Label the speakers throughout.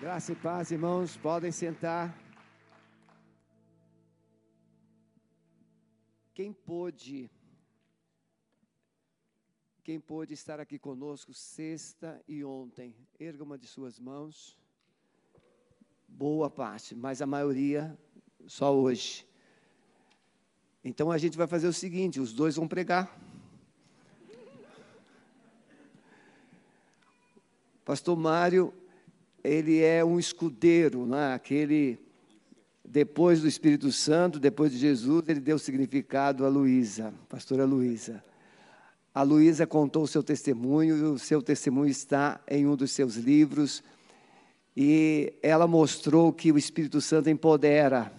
Speaker 1: Graça e paz, irmãos, podem sentar. Quem pôde, quem pôde estar aqui conosco sexta e ontem, erga uma de suas mãos. Boa parte, mas a maioria só hoje. Então a gente vai fazer o seguinte: os dois vão pregar. Pastor Mário ele é um escudeiro, né? aquele, depois do Espírito Santo, depois de Jesus, ele deu significado a Luísa, pastora Luísa. A Luísa contou o seu testemunho, e o seu testemunho está em um dos seus livros, e ela mostrou que o Espírito Santo empodera,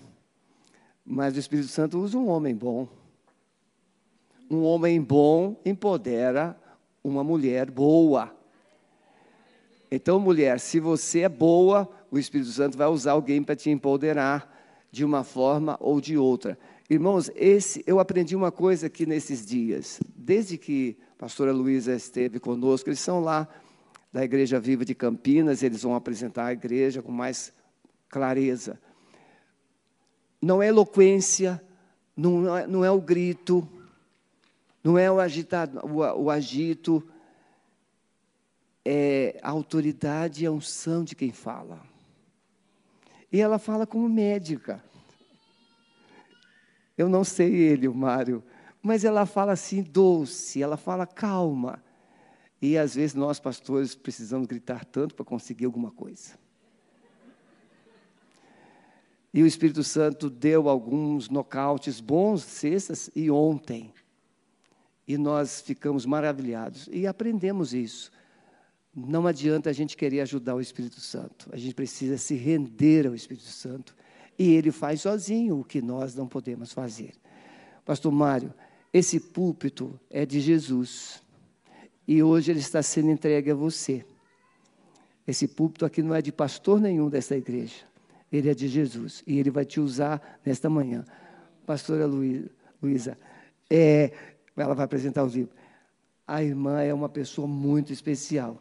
Speaker 1: mas o Espírito Santo usa um homem bom. Um homem bom empodera uma mulher boa. Então, mulher, se você é boa, o Espírito Santo vai usar alguém para te empoderar de uma forma ou de outra. Irmãos, esse, eu aprendi uma coisa aqui nesses dias. Desde que a pastora Luísa esteve conosco, eles são lá da Igreja Viva de Campinas, eles vão apresentar a igreja com mais clareza. Não é eloquência, não é, não é o grito, não é o, agitado, o, o agito, é a autoridade e a unção de quem fala. E ela fala como médica. Eu não sei ele, o Mário, mas ela fala assim doce, ela fala calma. E às vezes nós, pastores, precisamos gritar tanto para conseguir alguma coisa. E o Espírito Santo deu alguns nocautes bons sextas e ontem. E nós ficamos maravilhados e aprendemos isso. Não adianta a gente querer ajudar o Espírito Santo. A gente precisa se render ao Espírito Santo. E ele faz sozinho o que nós não podemos fazer. Pastor Mário, esse púlpito é de Jesus. E hoje ele está sendo entregue a você. Esse púlpito aqui não é de pastor nenhum dessa igreja. Ele é de Jesus. E ele vai te usar nesta manhã. Pastora Luísa, é, ela vai apresentar o livro. A irmã é uma pessoa muito especial.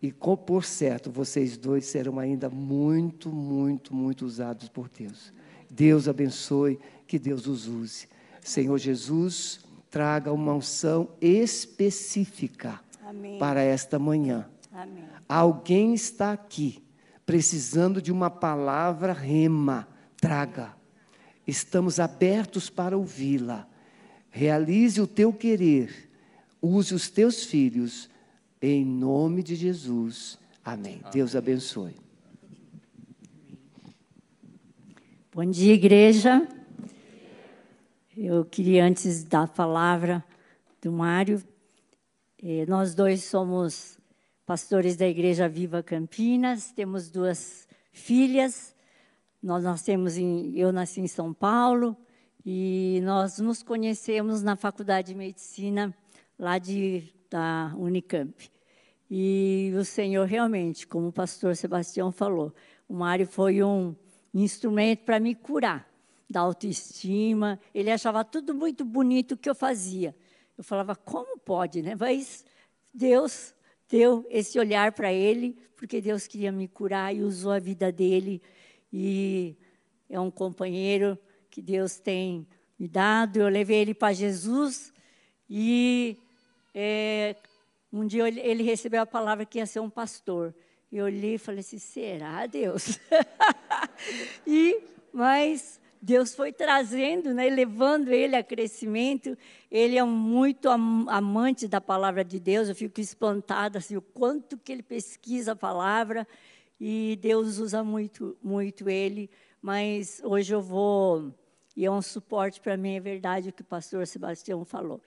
Speaker 1: E por certo, vocês dois serão ainda muito, muito, muito usados por Deus. Deus abençoe, que Deus os use. Senhor Jesus, traga uma unção específica Amém. para esta manhã. Amém. Alguém está aqui precisando de uma palavra rema, traga. Estamos abertos para ouvi-la. Realize o teu querer. Use os teus filhos em nome de Jesus. Amém. Amém. Deus abençoe.
Speaker 2: Bom dia, igreja. Eu queria, antes da palavra do Mário, eh, nós dois somos pastores da Igreja Viva Campinas, temos duas filhas. Nós nascemos em, eu nasci em São Paulo e nós nos conhecemos na Faculdade de Medicina lá de da Unicamp. E o Senhor realmente, como o pastor Sebastião falou, o Mário foi um instrumento para me curar da autoestima. Ele achava tudo muito bonito que eu fazia. Eu falava, como pode, né? Mas Deus deu esse olhar para ele, porque Deus queria me curar e usou a vida dele. E é um companheiro que Deus tem me dado. Eu levei ele para Jesus e é, um dia ele recebeu a palavra que ia ser um pastor. Eu olhei e falei assim: será Deus? e, mas Deus foi trazendo, né, levando ele a crescimento. Ele é muito amante da palavra de Deus. Eu fico espantada assim, o quanto que ele pesquisa a palavra e Deus usa muito, muito ele. Mas hoje eu vou e é um suporte para mim, é verdade o que o pastor Sebastião falou.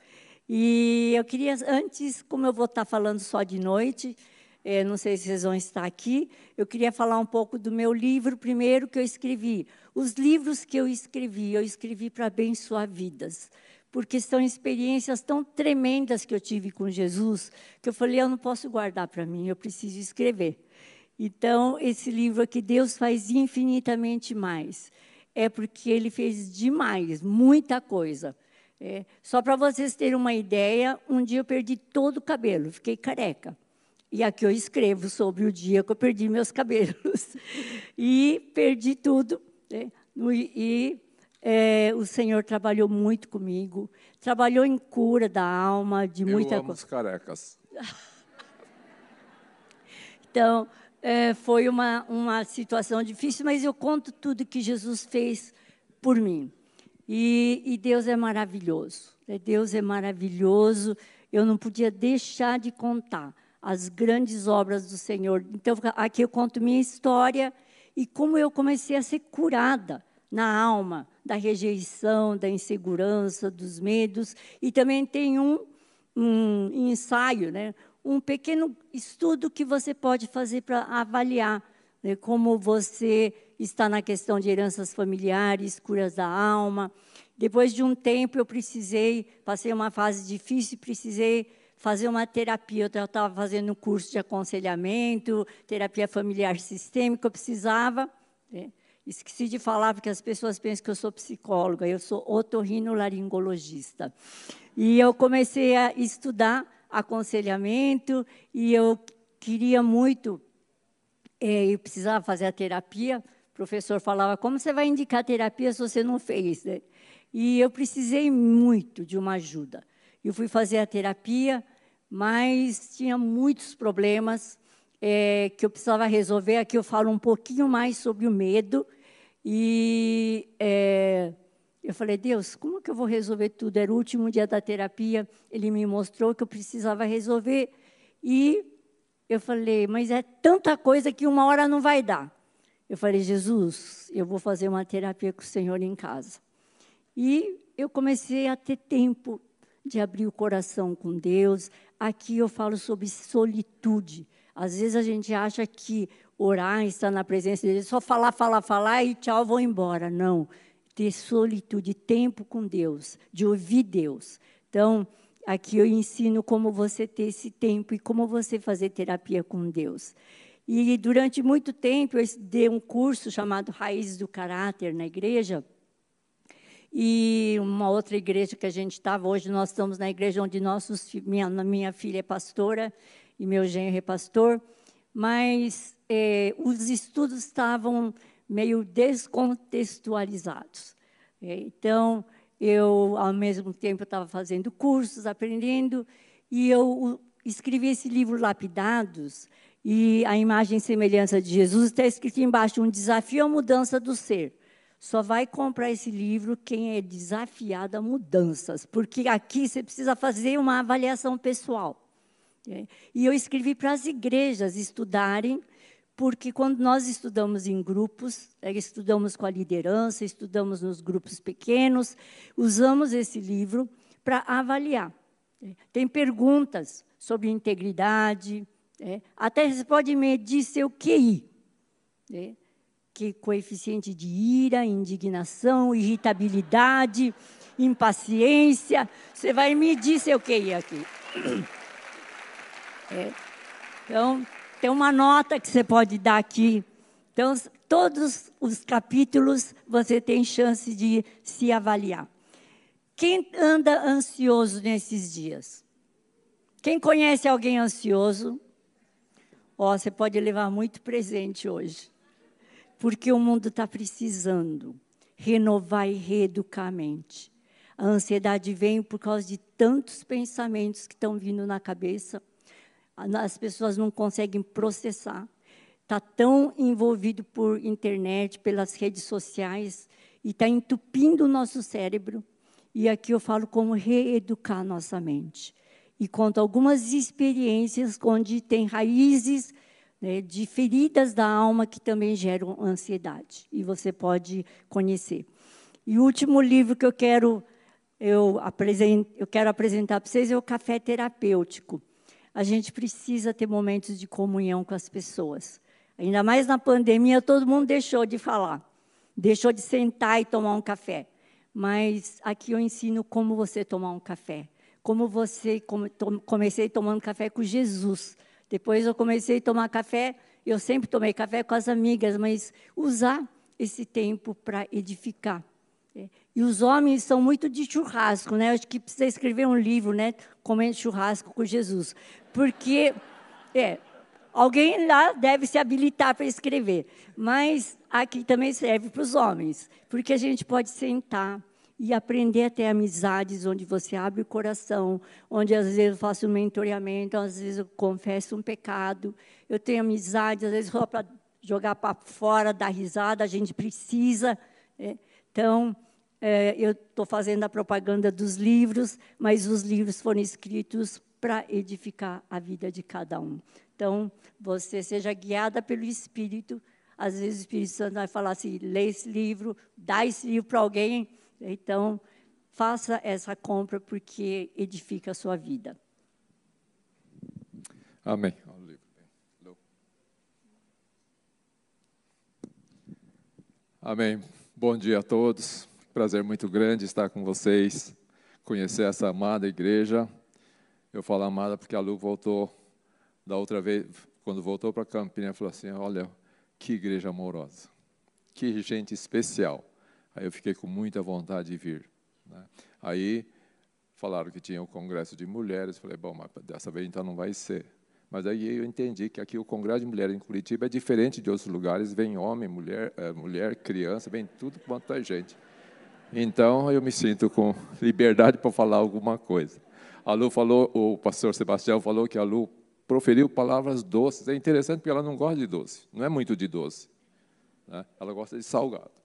Speaker 2: E eu queria, antes, como eu vou estar falando só de noite, é, não sei se vocês vão estar aqui, eu queria falar um pouco do meu livro primeiro que eu escrevi. Os livros que eu escrevi, eu escrevi para abençoar vidas, porque são experiências tão tremendas que eu tive com Jesus, que eu falei, eu não posso guardar para mim, eu preciso escrever. Então, esse livro aqui, Deus faz infinitamente mais. É porque Ele fez demais, muita coisa. É, só para vocês terem uma ideia, um dia eu perdi todo o cabelo, fiquei careca. E aqui eu escrevo sobre o dia que eu perdi meus cabelos. E perdi tudo. Né? E é, o Senhor trabalhou muito comigo. Trabalhou em cura da alma, de muita
Speaker 3: coisa. carecas.
Speaker 2: então, é, foi uma, uma situação difícil, mas eu conto tudo que Jesus fez por mim. E, e Deus é maravilhoso. Né? Deus é maravilhoso. Eu não podia deixar de contar as grandes obras do Senhor. Então, aqui eu conto minha história e como eu comecei a ser curada na alma da rejeição, da insegurança, dos medos. E também tem um, um ensaio, né? um pequeno estudo que você pode fazer para avaliar né? como você está na questão de heranças familiares, curas da alma. Depois de um tempo, eu precisei, passei uma fase difícil, precisei fazer uma terapia. Eu estava fazendo um curso de aconselhamento, terapia familiar sistêmica, eu precisava. Né? Esqueci de falar, porque as pessoas pensam que eu sou psicóloga, eu sou otorrinolaringologista. E eu comecei a estudar aconselhamento, e eu queria muito, é, eu precisava fazer a terapia. Professor falava, como você vai indicar terapia se você não fez? Né? E eu precisei muito de uma ajuda. Eu fui fazer a terapia, mas tinha muitos problemas é, que eu precisava resolver. Aqui eu falo um pouquinho mais sobre o medo. E é, eu falei, Deus, como que eu vou resolver tudo? Era o último dia da terapia, ele me mostrou que eu precisava resolver. E eu falei, mas é tanta coisa que uma hora não vai dar. Eu falei, Jesus, eu vou fazer uma terapia com o Senhor em casa. E eu comecei a ter tempo de abrir o coração com Deus. Aqui eu falo sobre solitude. Às vezes a gente acha que orar, estar na presença dele, só falar, falar, falar e tchau, vou embora. Não. Ter solitude, tempo com Deus, de ouvir Deus. Então, aqui eu ensino como você ter esse tempo e como você fazer terapia com Deus. E durante muito tempo eu dei um curso chamado Raízes do Caráter na igreja. E uma outra igreja que a gente estava, hoje nós estamos na igreja onde nossos, minha, minha filha é pastora e meu genro é pastor, mas eh, os estudos estavam meio descontextualizados. Eh, então, eu, ao mesmo tempo, estava fazendo cursos, aprendendo, e eu escrevi esse livro Lapidados, e a imagem e semelhança de Jesus está escrito embaixo, um desafio à mudança do ser. Só vai comprar esse livro quem é desafiado a mudanças, porque aqui você precisa fazer uma avaliação pessoal. É, e eu escrevi para as igrejas estudarem, porque quando nós estudamos em grupos, é, estudamos com a liderança, estudamos nos grupos pequenos, usamos esse livro para avaliar. É, tem perguntas sobre integridade, até você pode medir seu QI, que coeficiente de ira, indignação, irritabilidade, impaciência, você vai medir seu QI aqui. É. Então, tem uma nota que você pode dar aqui. Então, todos os capítulos você tem chance de se avaliar. Quem anda ansioso nesses dias? Quem conhece alguém ansioso? Ó, oh, você pode levar muito presente hoje. Porque o mundo está precisando renovar e reeducar a mente. A ansiedade vem por causa de tantos pensamentos que estão vindo na cabeça as pessoas não conseguem processar. Está tão envolvido por internet, pelas redes sociais, e está entupindo o nosso cérebro. E aqui eu falo como reeducar nossa mente. E conto algumas experiências onde tem raízes né, de feridas da alma que também geram ansiedade. E você pode conhecer. E o último livro que eu quero, eu, eu quero apresentar para vocês é o Café Terapêutico a gente precisa ter momentos de comunhão com as pessoas. Ainda mais na pandemia, todo mundo deixou de falar, deixou de sentar e tomar um café. Mas aqui eu ensino como você tomar um café. Como você comecei tomando café com Jesus. Depois eu comecei a tomar café, eu sempre tomei café com as amigas, mas usar esse tempo para edificar. É. E os homens são muito de churrasco, né? Acho que precisa escrever um livro, né? Comendo churrasco com Jesus. Porque É, alguém lá deve se habilitar para escrever, mas aqui também serve para os homens, porque a gente pode sentar e aprender a ter amizades onde você abre o coração, onde às vezes eu faço um mentoreamento, às vezes eu confesso um pecado. Eu tenho amizades, às vezes só para jogar para fora, dar risada, a gente precisa. Né? Então, é, eu estou fazendo a propaganda dos livros, mas os livros foram escritos para edificar a vida de cada um. Então, você seja guiada pelo Espírito. Às vezes o Espírito Santo vai falar assim: lê esse livro, dá esse livro para alguém. Então, faça essa compra porque edifica a sua vida.
Speaker 3: Amém. Amém. Bom dia a todos. Prazer muito grande estar com vocês, conhecer essa amada igreja. Eu falo amada porque a Lu voltou da outra vez, quando voltou para Campinas, falou assim: Olha, que igreja amorosa, que gente especial. Aí eu fiquei com muita vontade de vir. Né? Aí falaram que tinha o congresso de mulheres. Falei: Bom, mas dessa vez então não vai ser. Mas aí eu entendi que aqui o Congresso de Mulheres em Curitiba é diferente de outros lugares. Vem homem, mulher, é, mulher, criança, vem tudo quanto é gente. Então eu me sinto com liberdade para falar alguma coisa. A Lu falou, o pastor Sebastião falou que a Lu proferiu palavras doces. É interessante porque ela não gosta de doce, não é muito de doce. Né? Ela gosta de salgado.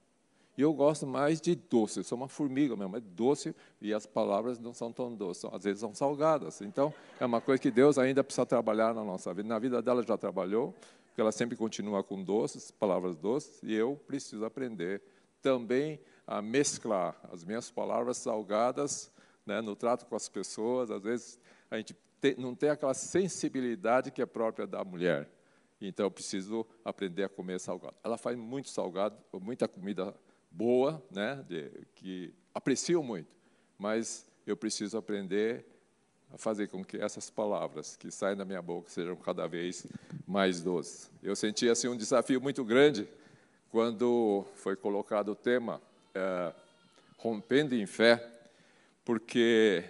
Speaker 3: E eu gosto mais de doce, eu sou uma formiga mesmo, é doce e as palavras não são tão doces, às vezes são salgadas. Então, é uma coisa que Deus ainda precisa trabalhar na nossa vida. Na vida dela já trabalhou, porque ela sempre continua com doces, palavras doces, e eu preciso aprender também a mesclar as minhas palavras salgadas né, no trato com as pessoas. Às vezes, a gente não tem aquela sensibilidade que é própria da mulher. Então, eu preciso aprender a comer salgado. Ela faz muito salgado, muita comida boa, né, de, que aprecio muito, mas eu preciso aprender a fazer com que essas palavras que saem da minha boca sejam cada vez mais doces. Eu senti assim um desafio muito grande quando foi colocado o tema é, rompendo em fé, porque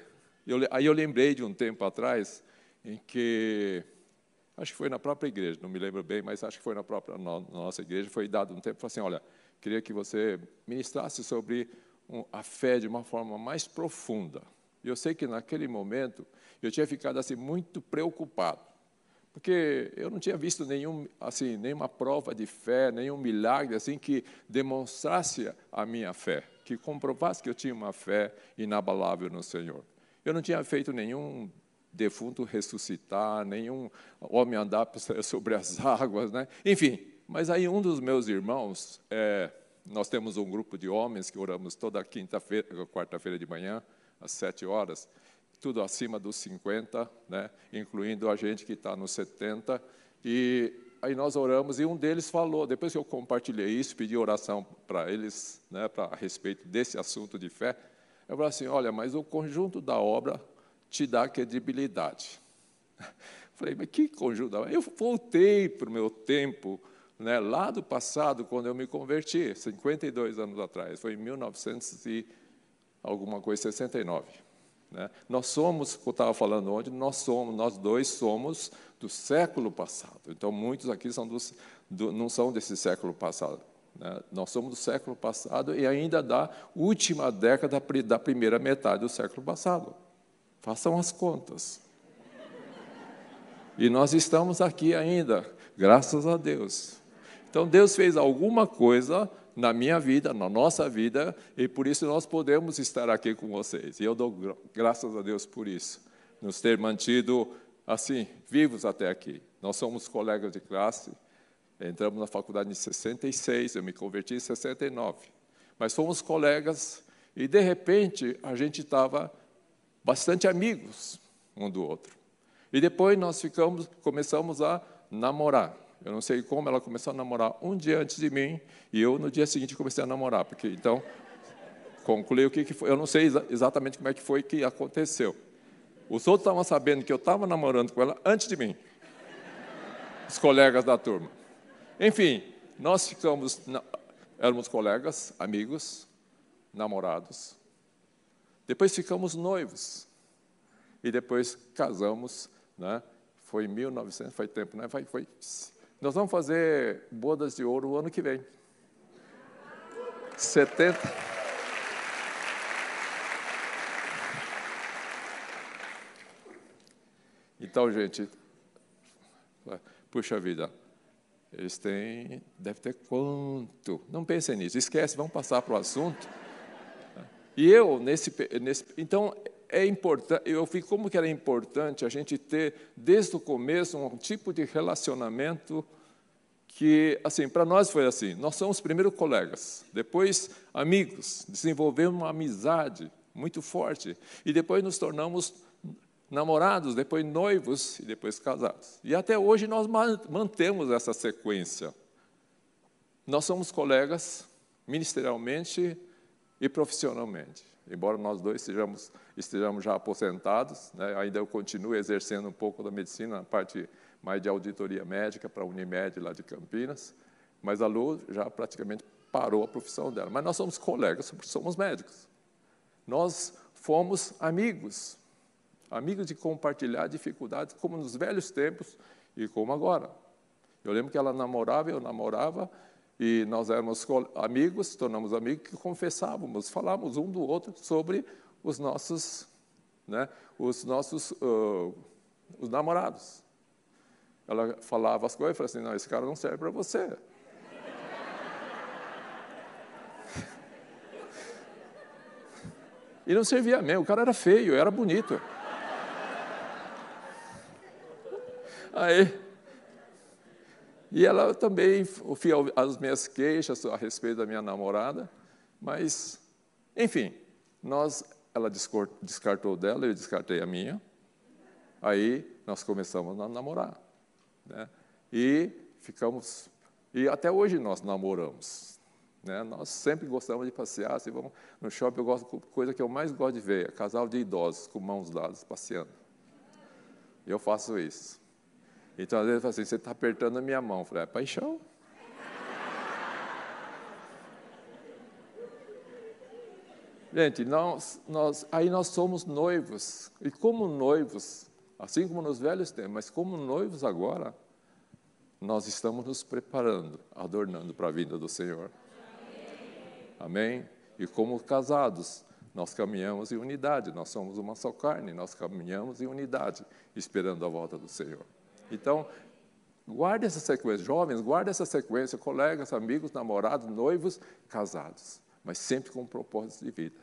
Speaker 3: eu, aí eu lembrei de um tempo atrás em que acho que foi na própria igreja, não me lembro bem, mas acho que foi na própria na nossa igreja, foi dado um tempo, assim, olha, queria que você ministrasse sobre a fé de uma forma mais profunda. Eu sei que naquele momento eu tinha ficado assim muito preocupado, porque eu não tinha visto nenhum assim nenhuma prova de fé, nenhum milagre assim que demonstrasse a minha fé, que comprovasse que eu tinha uma fé inabalável no Senhor. Eu não tinha feito nenhum defunto ressuscitar, nenhum homem andar sobre as águas, né? Enfim, mas aí um dos meus irmãos, é, nós temos um grupo de homens que oramos toda quinta-feira, quarta-feira de manhã, às sete horas, tudo acima dos 50, né, incluindo a gente que está nos 70. E aí nós oramos e um deles falou, depois que eu compartilhei isso, pedi oração para eles, né, para a respeito desse assunto de fé, eu falei assim, olha, mas o conjunto da obra te dá credibilidade. Falei, mas que conjunto? Eu voltei para o meu tempo né, lá do passado, quando eu me converti, 52 anos atrás, foi em 1900 e alguma coisa, 69. Né? Nós somos, eu estava falando ontem, nós somos, nós dois somos do século passado. Então, muitos aqui são dos, do, não são desse século passado. Né? Nós somos do século passado e ainda da última década da primeira metade do século passado. Façam as contas. E nós estamos aqui ainda, graças a Deus. Então Deus fez alguma coisa na minha vida, na nossa vida, e por isso nós podemos estar aqui com vocês. E eu dou graças a Deus por isso, nos ter mantido assim, vivos até aqui. Nós somos colegas de classe, entramos na faculdade em 66, eu me converti em 69. Mas fomos colegas e de repente a gente estava bastante amigos um do outro. E depois nós ficamos, começamos a namorar. Eu não sei como ela começou a namorar um dia antes de mim e eu no dia seguinte comecei a namorar, porque então concluí o que, que foi. Eu não sei exa exatamente como é que foi que aconteceu. Os outros estavam sabendo que eu estava namorando com ela antes de mim, os colegas da turma. Enfim, nós ficamos, éramos colegas, amigos, namorados. Depois ficamos noivos e depois casamos, né? Foi em 1900, foi tempo, né? Foi, foi. Nós vamos fazer bodas de ouro o ano que vem. 70. Então, gente, puxa vida, eles têm, deve ter quanto? Não pensem nisso, esquece, vamos passar para o assunto. E eu, nesse, nesse então, é importante, eu vi como que era importante a gente ter, desde o começo, um tipo de relacionamento que, assim, para nós foi assim, nós somos primeiro colegas, depois amigos, desenvolvemos uma amizade muito forte, e depois nos tornamos namorados, depois noivos e depois casados. E até hoje nós mantemos essa sequência. Nós somos colegas ministerialmente e profissionalmente. Embora nós dois estejamos, estejamos já aposentados, né, ainda eu continuo exercendo um pouco da medicina, na parte mais de auditoria médica para a Unimed lá de Campinas, mas a Lu já praticamente parou a profissão dela. Mas nós somos colegas, somos médicos. Nós fomos amigos, amigos de compartilhar dificuldades, como nos velhos tempos e como agora. Eu lembro que ela namorava, eu namorava, e nós éramos amigos, tornamos amigos, que confessávamos, falávamos um do outro sobre os nossos, né, os nossos uh, os namorados. Ela falava as coisas e falava assim, não, esse cara não serve para você. E não servia mesmo, o cara era feio, era bonito. Aí, e ela também ouvia as minhas queixas a respeito da minha namorada, mas, enfim, nós, ela descartou dela, eu descartei a minha. Aí nós começamos a namorar, né? E ficamos, e até hoje nós namoramos. Né? Nós sempre gostamos de passear, se vamos no shopping, eu gosto, coisa que eu mais gosto de ver, é casal de idosos com mãos dadas passeando. Eu faço isso. Então, às vezes, assim, você está apertando a minha mão. Eu falei, é paixão. Gente, nós, nós, aí nós somos noivos. E como noivos, assim como nos velhos tempos, mas como noivos agora, nós estamos nos preparando, adornando para a vinda do Senhor. Amém? Amém? E como casados, nós caminhamos em unidade, nós somos uma só carne, nós caminhamos em unidade, esperando a volta do Senhor. Então, guarde essa sequência. Jovens, guarde essa sequência. Colegas, amigos, namorados, noivos, casados. Mas sempre com um propósito de vida.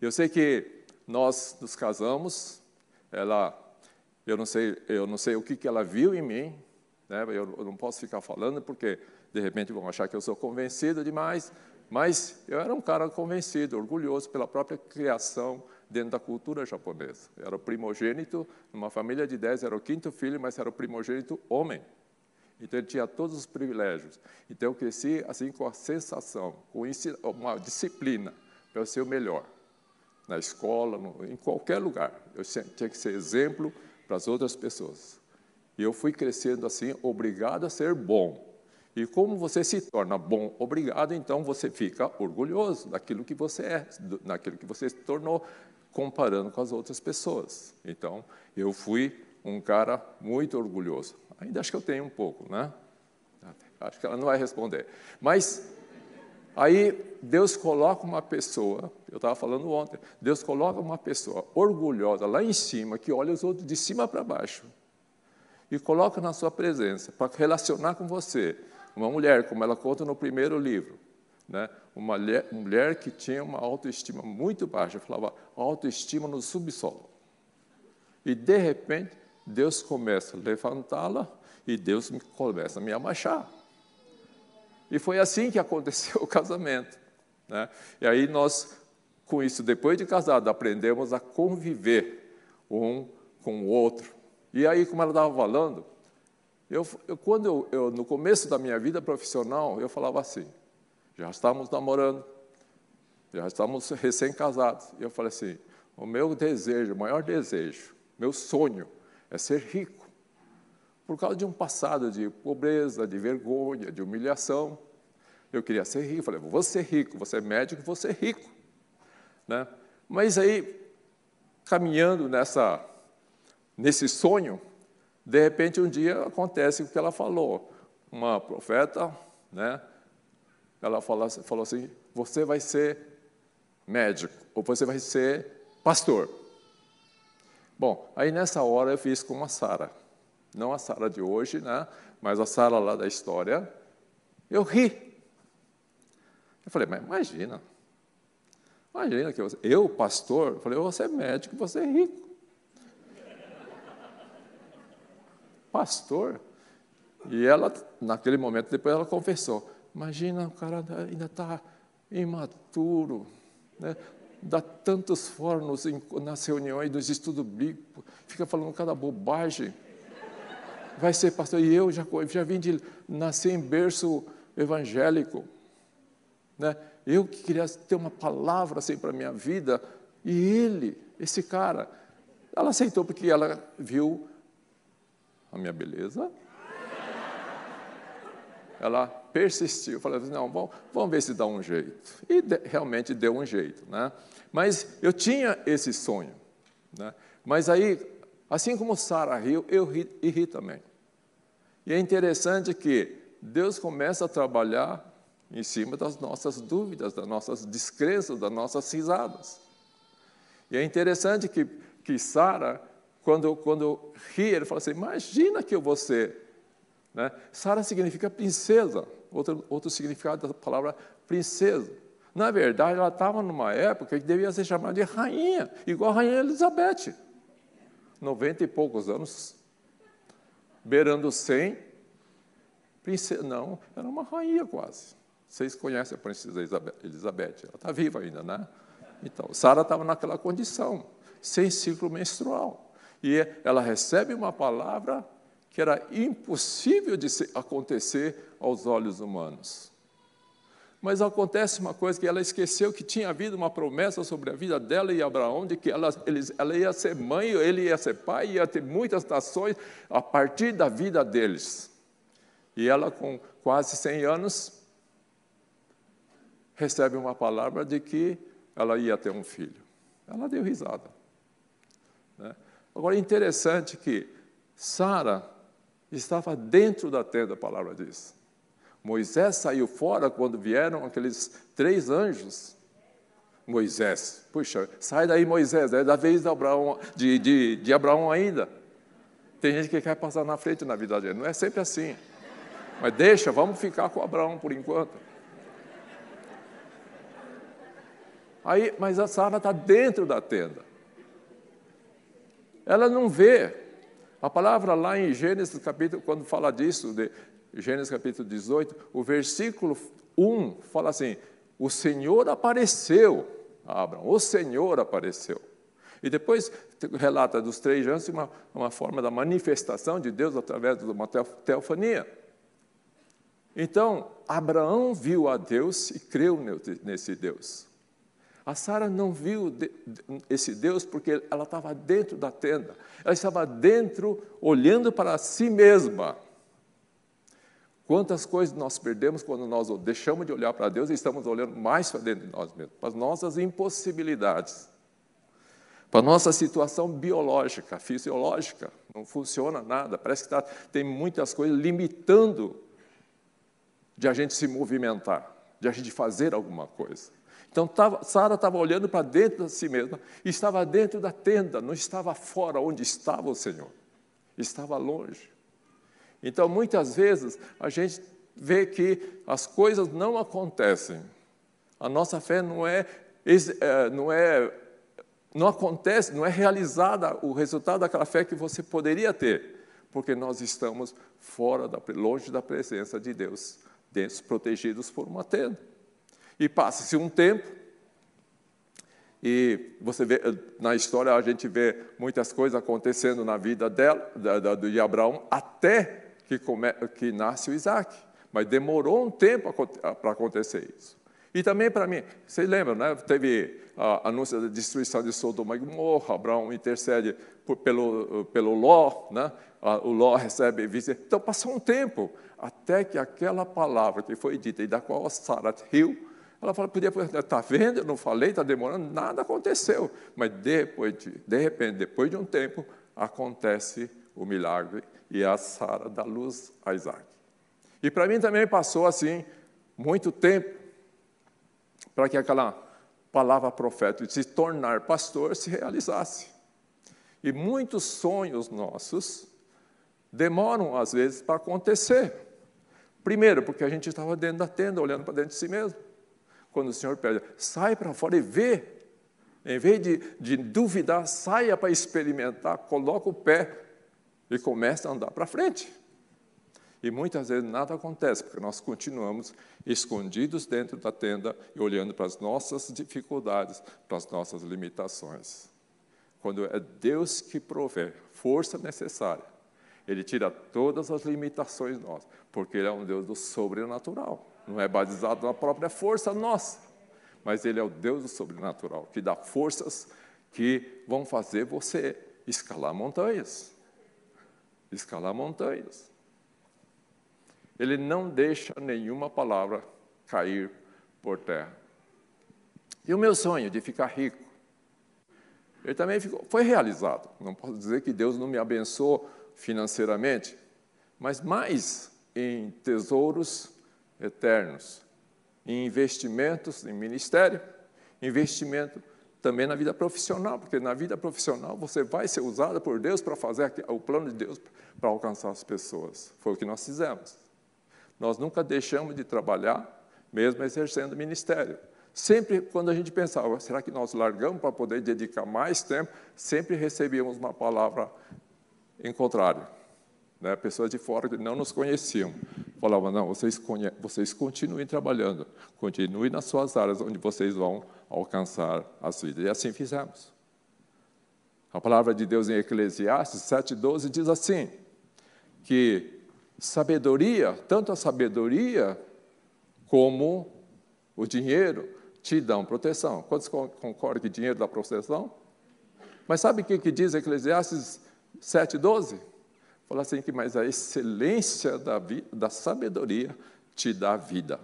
Speaker 3: Eu sei que nós nos casamos. Ela, eu não sei, eu não sei o que, que ela viu em mim. Né? Eu, eu não posso ficar falando porque de repente vão achar que eu sou convencido demais. Mas eu era um cara convencido, orgulhoso pela própria criação dentro da cultura japonesa. Era o primogênito, numa família de dez, era o quinto filho, mas era o primogênito homem. Então ele tinha todos os privilégios. Então eu cresci assim com a sensação, com uma disciplina para ser o melhor. Na escola, no, em qualquer lugar. Eu tinha que ser exemplo para as outras pessoas. E eu fui crescendo assim, obrigado a ser bom. E como você se torna bom, obrigado, então você fica orgulhoso daquilo que você é, daquilo que você se tornou comparando com as outras pessoas. Então, eu fui um cara muito orgulhoso. Ainda acho que eu tenho um pouco, né? Acho que ela não vai responder. Mas aí Deus coloca uma pessoa, eu estava falando ontem, Deus coloca uma pessoa orgulhosa lá em cima, que olha os outros de cima para baixo, e coloca na sua presença para relacionar com você. Uma mulher, como ela conta no primeiro livro, né? uma mulher, que tinha uma autoestima muito baixa, falava autoestima no subsolo. E, de repente, Deus começa a levantá-la e Deus começa a me abaixar. E foi assim que aconteceu o casamento. Né? E aí nós, com isso, depois de casado, aprendemos a conviver um com o outro. E aí, como ela estava falando, eu, eu quando eu, eu, no começo da minha vida profissional, eu falava assim, já estávamos namorando, já estávamos recém-casados. E eu falei assim: o meu desejo, o maior desejo, meu sonho é ser rico. Por causa de um passado de pobreza, de vergonha, de humilhação. Eu queria ser rico. Falei, vou ser rico, você é médico, vou ser rico. Né? Mas aí, caminhando nessa, nesse sonho, De repente, um dia acontece o que ela falou. Uma profeta, né? Ela falou, assim: você vai ser médico, ou você vai ser pastor. Bom, aí nessa hora eu fiz com a Sara. Não a Sara de hoje, né? mas a Sara lá da história. Eu ri. Eu falei, mas imagina. Imagina que eu, eu pastor, eu falei, você é médico, você é rico. pastor. E ela, naquele momento, depois ela confessou. Imagina, o cara ainda está imaturo, né? dá tantos fornos nas reuniões dos estudos bíblicos, fica falando cada bobagem. Vai ser pastor. E eu já, já vim de nascer em berço evangélico. Né? Eu que queria ter uma palavra assim para a minha vida, e ele, esse cara, ela aceitou porque ela viu a minha beleza. Ela persistiu, falou assim, não, vamos, vamos ver se dá um jeito. E de, realmente deu um jeito. Né? Mas eu tinha esse sonho. Né? Mas aí, assim como Sara riu, eu ri, e ri também. E é interessante que Deus começa a trabalhar em cima das nossas dúvidas, das nossas descrenças, das nossas risadas. E é interessante que, que Sara, quando, quando ri, ele fala assim: Imagina que eu vou ser. Né? Sara significa princesa, outro, outro significado da palavra princesa. Na verdade, ela estava numa época que devia ser chamada de rainha, igual a rainha Elizabeth. 90 e poucos anos, beirando 100, princesa, não, era uma rainha quase. Vocês conhecem a princesa Elizabeth, ela está viva ainda, né? Então, Sara estava naquela condição, sem ciclo menstrual. E ela recebe uma palavra que era impossível de acontecer aos olhos humanos. Mas acontece uma coisa que ela esqueceu que tinha havido uma promessa sobre a vida dela e Abraão de que ela, eles, ela ia ser mãe, ele ia ser pai, ia ter muitas nações a partir da vida deles. E ela, com quase 100 anos, recebe uma palavra de que ela ia ter um filho. Ela deu risada. Né? Agora, é interessante que Sara estava dentro da tenda, a palavra diz. Moisés saiu fora quando vieram aqueles três anjos. Moisés, puxa, sai daí Moisés, é da vez de Abraão, de, de, de Abraão ainda. Tem gente que quer passar na frente na vida dele, não é sempre assim. Mas deixa, vamos ficar com Abraão por enquanto. Aí, mas a Sara está dentro da tenda. Ela não vê. A palavra lá em Gênesis capítulo, quando fala disso, de Gênesis capítulo 18, o versículo 1 fala assim: O Senhor apareceu a Abraão, o Senhor apareceu. E depois relata dos três anos uma, uma forma da manifestação de Deus através de uma teofania. Então, Abraão viu a Deus e creu nesse Deus. A Sara não viu esse Deus porque ela estava dentro da tenda. Ela estava dentro, olhando para si mesma. Quantas coisas nós perdemos quando nós deixamos de olhar para Deus e estamos olhando mais para dentro de nós mesmos, para as nossas impossibilidades, para a nossa situação biológica, fisiológica. Não funciona nada, parece que tá, tem muitas coisas limitando de a gente se movimentar, de a gente fazer alguma coisa. Então, Sara estava olhando para dentro de si mesma, estava dentro da tenda, não estava fora onde estava o Senhor, estava longe. Então, muitas vezes, a gente vê que as coisas não acontecem. A nossa fé não é, é, não é, não acontece, não é realizada o resultado daquela fé que você poderia ter, porque nós estamos fora, da, longe da presença de Deus, protegidos por uma tenda. E passa-se um tempo, e você vê, na história a gente vê muitas coisas acontecendo na vida dela, da, da, de Abraão, até que, come, que nasce o Isaac. Mas demorou um tempo para acontecer isso. E também para mim, vocês lembram, né? Teve a anúncio da destruição de Sodoma e Gomorra, Abraão intercede por, pelo, pelo Ló, né? o Ló recebe visita. Então passou um tempo até que aquela palavra que foi dita e da qual Sara riu, ela falou, podia, está vendo, eu não falei, está demorando, nada aconteceu. Mas depois, de, de repente, depois de um tempo, acontece o milagre e a Sara dá luz a Isaac. E para mim também passou assim muito tempo para que aquela palavra profética de se tornar pastor se realizasse. E muitos sonhos nossos demoram às vezes para acontecer. Primeiro, porque a gente estava dentro da tenda, olhando para dentro de si mesmo. Quando o Senhor pede, sai para fora e vê. Em vez de, de duvidar, saia para experimentar, coloca o pé e começa a andar para frente. E muitas vezes nada acontece, porque nós continuamos escondidos dentro da tenda e olhando para as nossas dificuldades, para as nossas limitações. Quando é Deus que provê força necessária, Ele tira todas as limitações nossas, porque Ele é um Deus do sobrenatural, não é baseado na própria força nossa, mas Ele é o Deus do sobrenatural, que dá forças que vão fazer você escalar montanhas. Escalar montanhas. Ele não deixa nenhuma palavra cair por terra. E o meu sonho de ficar rico, ele também ficou, foi realizado. Não posso dizer que Deus não me abençoou financeiramente, mas mais em tesouros eternos, em investimentos em ministério, investimento também na vida profissional, porque na vida profissional você vai ser usado por Deus para fazer o plano de Deus para alcançar as pessoas. Foi o que nós fizemos. Nós nunca deixamos de trabalhar, mesmo exercendo ministério. Sempre quando a gente pensava, será que nós largamos para poder dedicar mais tempo? Sempre recebíamos uma palavra em contrário. Né? Pessoas de fora que não nos conheciam falavam: não, vocês, vocês continuem trabalhando, continuem nas suas áreas onde vocês vão alcançar as vidas. E assim fizemos. A palavra de Deus em Eclesiastes 7,12 diz assim: que sabedoria, tanto a sabedoria como o dinheiro, te dão proteção. Quantos concordam que dinheiro dá proteção? Mas sabe o que, que diz Eclesiastes 7,12? Fala assim que, mas a excelência da, da sabedoria te dá vida.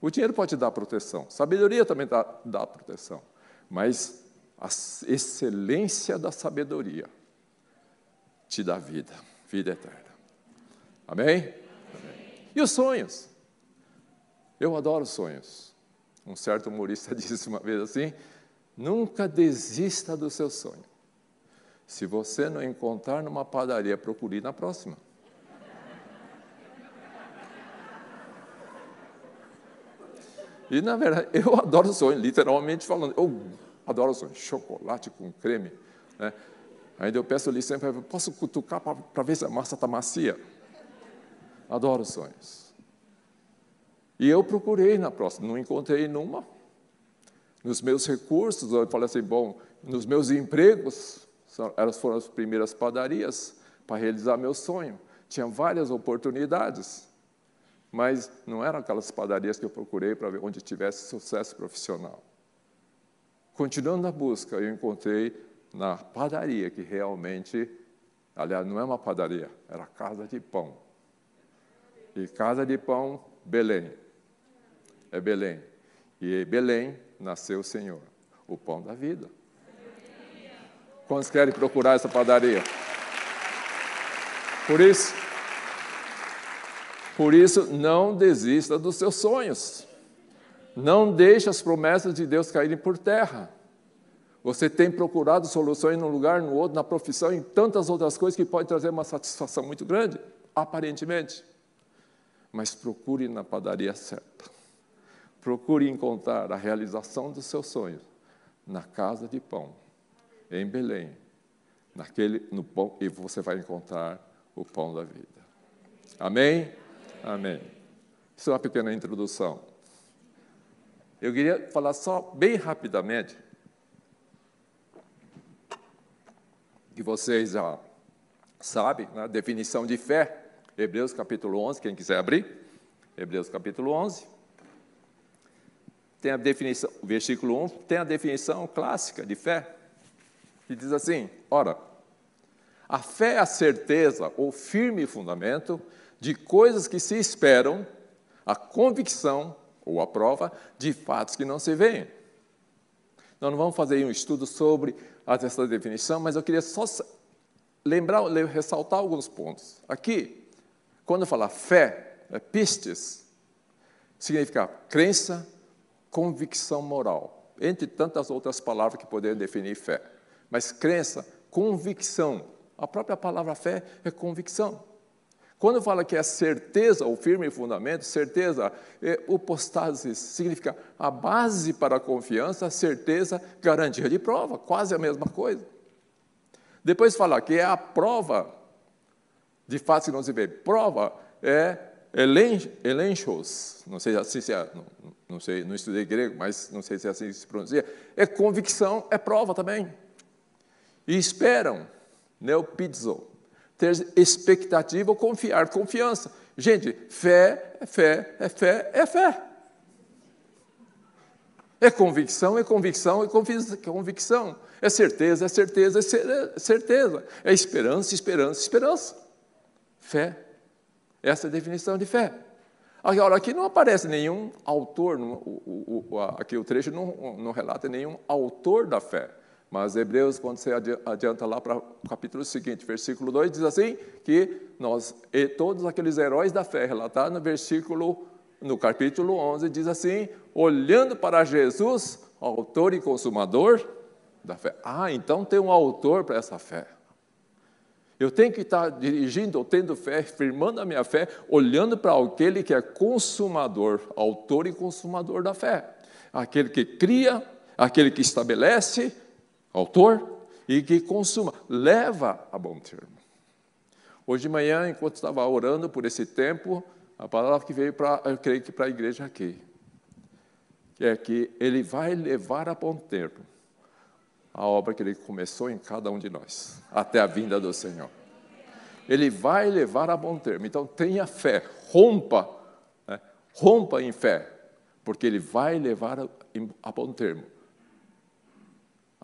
Speaker 3: O dinheiro pode dar proteção, sabedoria também dá, dá proteção, mas a excelência da sabedoria te dá vida, vida eterna. Amém? Amém? E os sonhos? Eu adoro sonhos. Um certo humorista disse uma vez assim: nunca desista do seu sonho. Se você não encontrar numa padaria, procure na próxima. E, na verdade, eu adoro sonho, literalmente falando. Eu adoro sonho. Chocolate com creme. Né? Ainda eu peço licença, posso cutucar para ver se a massa está macia? Adoro sonhos. E eu procurei na próxima, não encontrei numa. Nos meus recursos, eu falei assim, bom, nos meus empregos, elas foram as primeiras padarias para realizar meu sonho. Tinha várias oportunidades, mas não eram aquelas padarias que eu procurei para ver onde tivesse sucesso profissional. Continuando na busca, eu encontrei na padaria que realmente, aliás, não é uma padaria, era casa de pão e casa de pão, Belém. É Belém. E em Belém nasceu o Senhor, o pão da vida. Quantos querem procurar essa padaria? Por isso, por isso, não desista dos seus sonhos. Não deixe as promessas de Deus caírem por terra. Você tem procurado soluções num lugar, no outro, na profissão, em tantas outras coisas que pode trazer uma satisfação muito grande, aparentemente mas procure na padaria certa. Procure encontrar a realização dos seus sonhos na casa de pão, em Belém, naquele no pão e você vai encontrar o pão da vida. Amém? Amém. Isso é uma pequena introdução. Eu queria falar só bem rapidamente que vocês já sabem, né, definição de fé Hebreus capítulo 11, quem quiser abrir. Hebreus capítulo 11. Tem a definição, versículo 1, tem a definição clássica de fé, que diz assim: ora, a fé é a certeza ou firme fundamento de coisas que se esperam, a convicção ou a prova de fatos que não se veem. Nós não vamos fazer um estudo sobre essa definição, mas eu queria só lembrar, ressaltar alguns pontos. Aqui, quando fala fé, é pistes, significa crença, convicção moral, entre tantas outras palavras que poderiam definir fé. Mas crença, convicção, a própria palavra fé é convicção. Quando fala que é certeza, o firme fundamento, certeza, é, postasis significa a base para a confiança, certeza, garantia de prova, quase a mesma coisa. Depois fala que é a prova, de fato que não se vê, prova é elenchos, não sei assim se é, não, não, sei, não estudei grego, mas não sei se é assim que se pronuncia, é convicção, é prova também. E esperam, neopidzo, ter expectativa ou confiar, confiança. Gente, fé é fé, é fé, é fé. É convicção, é convicção, é convicção. É certeza, é certeza, é certeza. É esperança, esperança, esperança. Fé. Essa é a definição de fé. Agora, aqui não aparece nenhum autor, aqui o trecho não, não relata nenhum autor da fé. Mas Hebreus, quando você adianta lá para o capítulo seguinte, versículo 2, diz assim, que nós, todos aqueles heróis da fé, relatados no versículo, no capítulo 11, diz assim, olhando para Jesus, autor e consumador da fé. Ah, então tem um autor para essa fé. Eu tenho que estar dirigindo ou tendo fé, firmando a minha fé, olhando para aquele que é consumador, autor e consumador da fé. Aquele que cria, aquele que estabelece, autor e que consuma, leva a bom termo. Hoje de manhã, enquanto estava orando por esse tempo, a palavra que veio para, eu creio que para a igreja aqui, é que ele vai levar a bom termo a obra que ele começou em cada um de nós, até a vinda do Senhor. Ele vai levar a bom termo. Então tenha fé, rompa, né? rompa em fé, porque ele vai levar a, a bom termo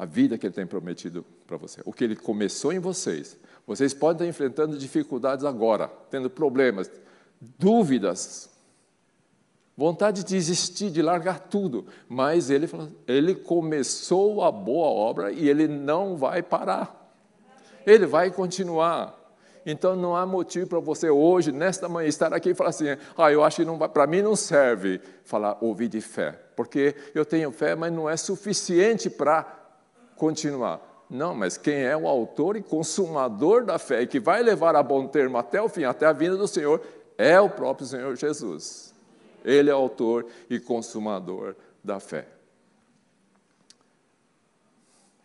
Speaker 3: a vida que Ele tem prometido para você, o que Ele começou em vocês. Vocês podem estar enfrentando dificuldades agora, tendo problemas, dúvidas, vontade de desistir, de largar tudo, mas Ele, ele começou a boa obra e Ele não vai parar. Ele vai continuar. Então não há motivo para você hoje, nesta manhã, estar aqui e falar assim: ah, eu acho que para mim não serve falar ouvir de fé, porque eu tenho fé, mas não é suficiente para continuar. Não, mas quem é o autor e consumador da fé e que vai levar a bom termo até o fim, até a vinda do Senhor, é o próprio Senhor Jesus. Ele é autor e consumador da fé.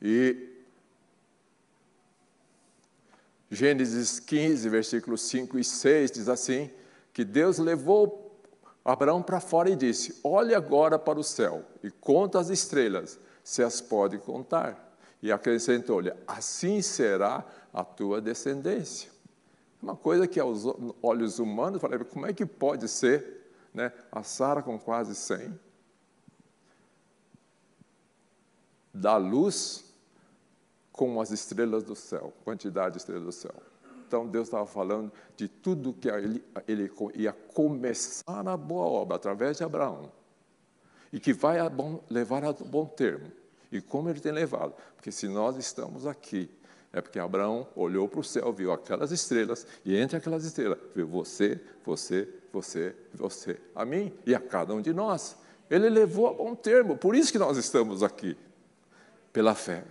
Speaker 3: E Gênesis 15, versículos 5 e 6 diz assim: que Deus levou Abraão para fora e disse: Olhe agora para o céu e conta as estrelas, se as pode contar. E acrescentou-lhe: Assim será a tua descendência. Uma coisa que aos olhos humanos, falei, como é que pode ser né, a Sara com quase 100? Da luz com as estrelas do céu, quantidade de estrelas do céu. Então Deus estava falando de tudo que ele, ele ia começar a boa obra através de Abraão e que vai a bom, levar a bom termo. E como ele tem levado? Porque se nós estamos aqui, é porque Abraão olhou para o céu, viu aquelas estrelas, e entre aquelas estrelas, viu você, você, você, você, a mim e a cada um de nós. Ele levou a bom termo, por isso que nós estamos aqui, pela fé.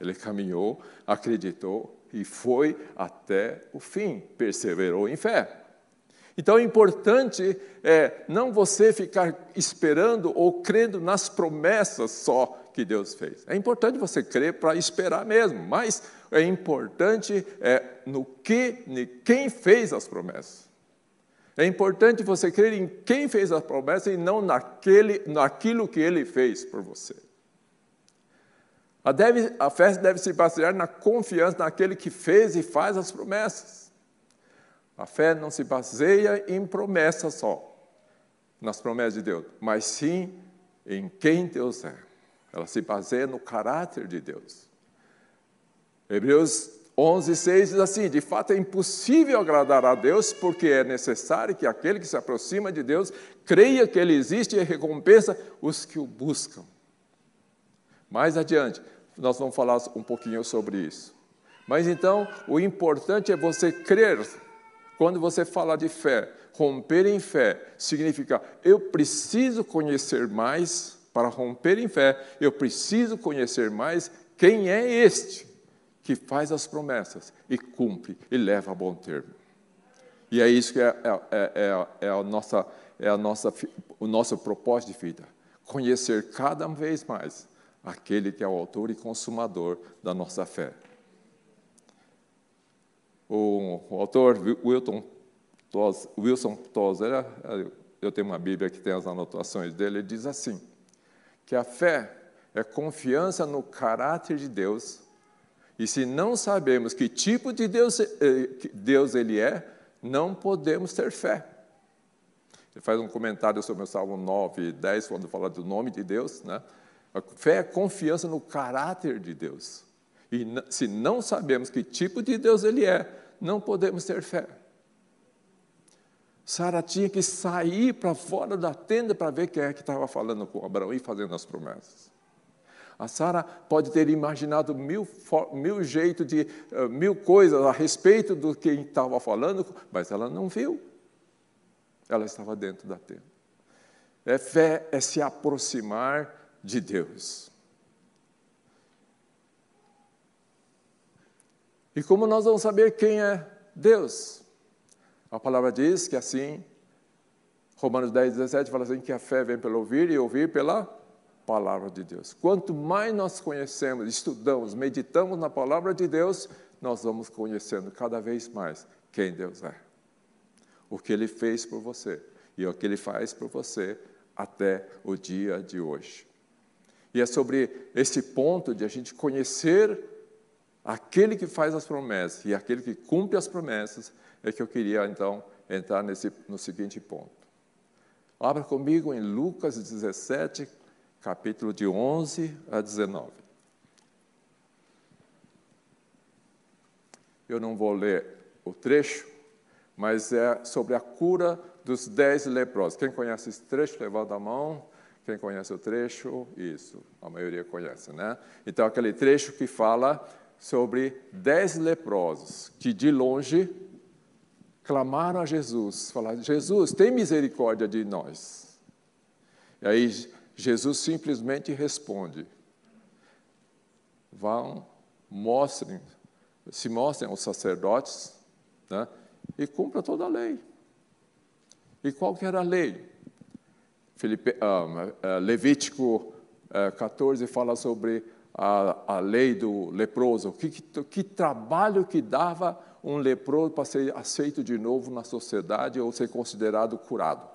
Speaker 3: Ele caminhou, acreditou e foi até o fim, perseverou em fé. Então é importante é, não você ficar esperando ou crendo nas promessas só que Deus fez. É importante você crer para esperar mesmo, mas é importante é, no que, em quem fez as promessas. É importante você crer em quem fez as promessas e não naquele, naquilo que ele fez por você. A, deve, a fé deve se basear na confiança naquele que fez e faz as promessas. A fé não se baseia em promessas só, nas promessas de Deus, mas sim em quem Deus é. Ela se baseia no caráter de Deus. Hebreus 11, 6 diz assim: De fato é impossível agradar a Deus, porque é necessário que aquele que se aproxima de Deus creia que Ele existe e recompensa os que o buscam. Mais adiante, nós vamos falar um pouquinho sobre isso. Mas então, o importante é você crer. Quando você fala de fé, romper em fé significa eu preciso conhecer mais para romper em fé, eu preciso conhecer mais quem é este que faz as promessas e cumpre e leva a bom termo. E é isso que é, é, é, é a nossa, é a nossa, o nosso propósito de vida. Conhecer cada vez mais aquele que é o autor e consumador da nossa fé. O, o autor Wilton Wilson Tozer, eu tenho uma Bíblia que tem as anotações dele, ele diz assim, que a fé é confiança no caráter de Deus, e se não sabemos que tipo de Deus, eh, Deus ele é, não podemos ter fé. Ele faz um comentário sobre o Salmo 9 e 10, quando fala do nome de Deus. Né? A fé é confiança no caráter de Deus. E se não sabemos que tipo de Deus Ele é, não podemos ter fé. Sara tinha que sair para fora da tenda para ver quem é que estava falando com Abraão e fazendo as promessas. A Sara pode ter imaginado mil, mil jeitos de uh, mil coisas a respeito do que estava falando, mas ela não viu. Ela estava dentro da tenda. É fé é se aproximar de Deus. E como nós vamos saber quem é Deus? A palavra diz que assim, Romanos 10, 17 fala assim: que a fé vem pelo ouvir e ouvir pela palavra de Deus. Quanto mais nós conhecemos, estudamos, meditamos na palavra de Deus, nós vamos conhecendo cada vez mais quem Deus é. O que Ele fez por você e o que Ele faz por você até o dia de hoje. E é sobre esse ponto de a gente conhecer aquele que faz as promessas e aquele que cumpre as promessas, é que eu queria então entrar nesse, no seguinte ponto. Abra comigo em Lucas 17, capítulo de 11 a 19. Eu não vou ler o trecho, mas é sobre a cura dos dez leprosos. Quem conhece esse trecho, levanta a mão. Quem conhece o trecho? Isso, a maioria conhece, né? Então, aquele trecho que fala sobre dez leprosos que de longe clamaram a Jesus, falaram: Jesus, tem misericórdia de nós. E aí Jesus simplesmente responde: vão, mostrem, se mostrem aos sacerdotes né, e cumpra toda a lei. E qual que era a lei? Filipe, uh, Levítico uh, 14 fala sobre a, a lei do leproso, que, que, que trabalho que dava um leproso para ser aceito de novo na sociedade ou ser considerado curado.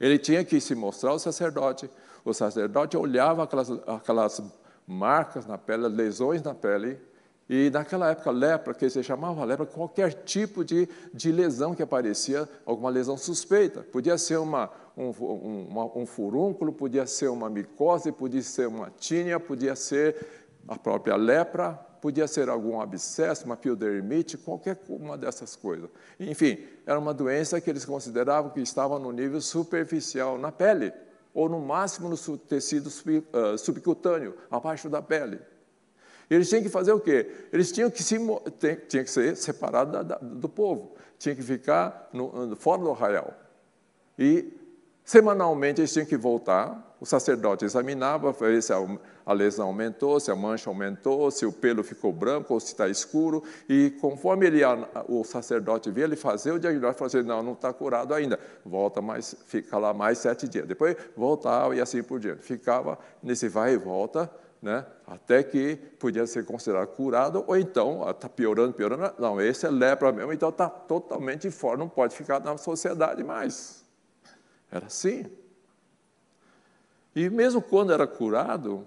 Speaker 3: Ele tinha que se mostrar ao sacerdote. O sacerdote olhava aquelas, aquelas marcas na pele, lesões na pele, e naquela época, lepra, que se chamava lepra, qualquer tipo de, de lesão que aparecia, alguma lesão suspeita. Podia ser uma, um, uma, um furúnculo, podia ser uma micose, podia ser uma tínia, podia ser a própria lepra, podia ser algum abscesso, uma piodermite, qualquer uma dessas coisas. Enfim, era uma doença que eles consideravam que estava no nível superficial na pele, ou no máximo no tecido ah, subcutâneo, abaixo da pele. Eles tinham que fazer o quê? Eles tinham que, se, tinham que ser separados do povo, tinham que ficar no, fora do arraial. E Semanalmente eles tinham que voltar, o sacerdote examinava, ver se a lesão aumentou, se a mancha aumentou, se o pelo ficou branco ou se está escuro, e conforme ele, o sacerdote via, ele fazia o diagnóstico, fazia, não, não está curado ainda, volta mais, fica lá mais sete dias, depois voltava e assim por diante. Ficava nesse vai e volta, né, até que podia ser considerado curado, ou então, está piorando, piorando, não, esse é lepra mesmo, então está totalmente fora, não pode ficar na sociedade mais. Era assim. E mesmo quando era curado,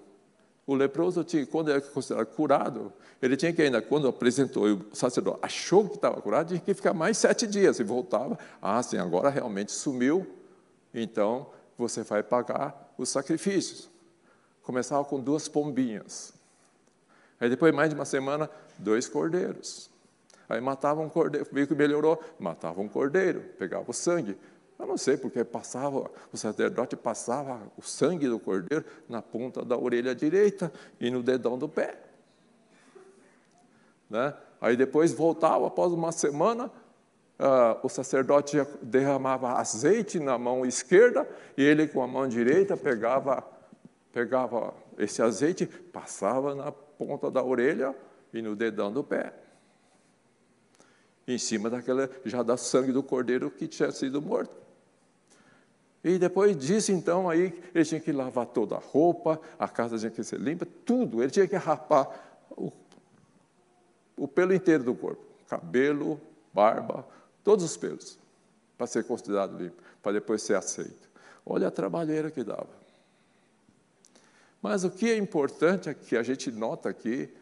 Speaker 3: o leproso tinha, quando era considerado curado, ele tinha que ainda, quando apresentou e o sacerdote achou que estava curado, tinha que ficar mais sete dias e voltava. Ah, sim, agora realmente sumiu, então você vai pagar os sacrifícios. Começava com duas pombinhas. Aí depois, mais de uma semana, dois cordeiros. Aí matava um cordeiro, viu que melhorou, matava um cordeiro, pegava o sangue, eu não sei porque passava, o sacerdote passava o sangue do cordeiro na ponta da orelha direita e no dedão do pé. Né? Aí depois voltava, após uma semana, uh, o sacerdote derramava azeite na mão esquerda e ele com a mão direita pegava, pegava esse azeite, passava na ponta da orelha e no dedão do pé. Em cima daquela, já da sangue do cordeiro que tinha sido morto. E depois disso, então, aí ele tinha que lavar toda a roupa, a casa tinha que ser limpa, tudo. Ele tinha que rapar o, o pelo inteiro do corpo, cabelo, barba, todos os pelos, para ser considerado limpo, para depois ser aceito. Olha a trabalheira que dava. Mas o que é importante é que a gente nota aqui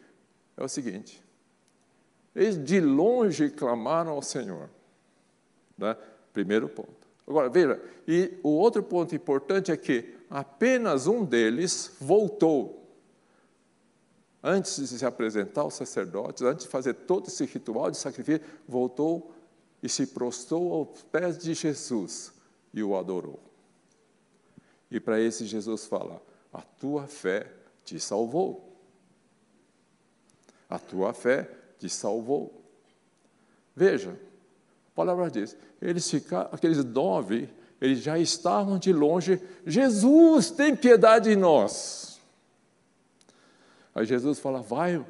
Speaker 3: é o seguinte: eles de longe clamaram ao Senhor. Né? Primeiro ponto. Agora, veja, e o outro ponto importante é que apenas um deles voltou antes de se apresentar aos sacerdotes, antes de fazer todo esse ritual de sacrifício, voltou e se prostrou aos pés de Jesus e o adorou. E para esse Jesus fala: A tua fé te salvou. A tua fé te salvou. Veja, palavra diz: eles ficaram, aqueles nove, eles já estavam de longe. Jesus, tem piedade de nós. Aí Jesus fala: vai,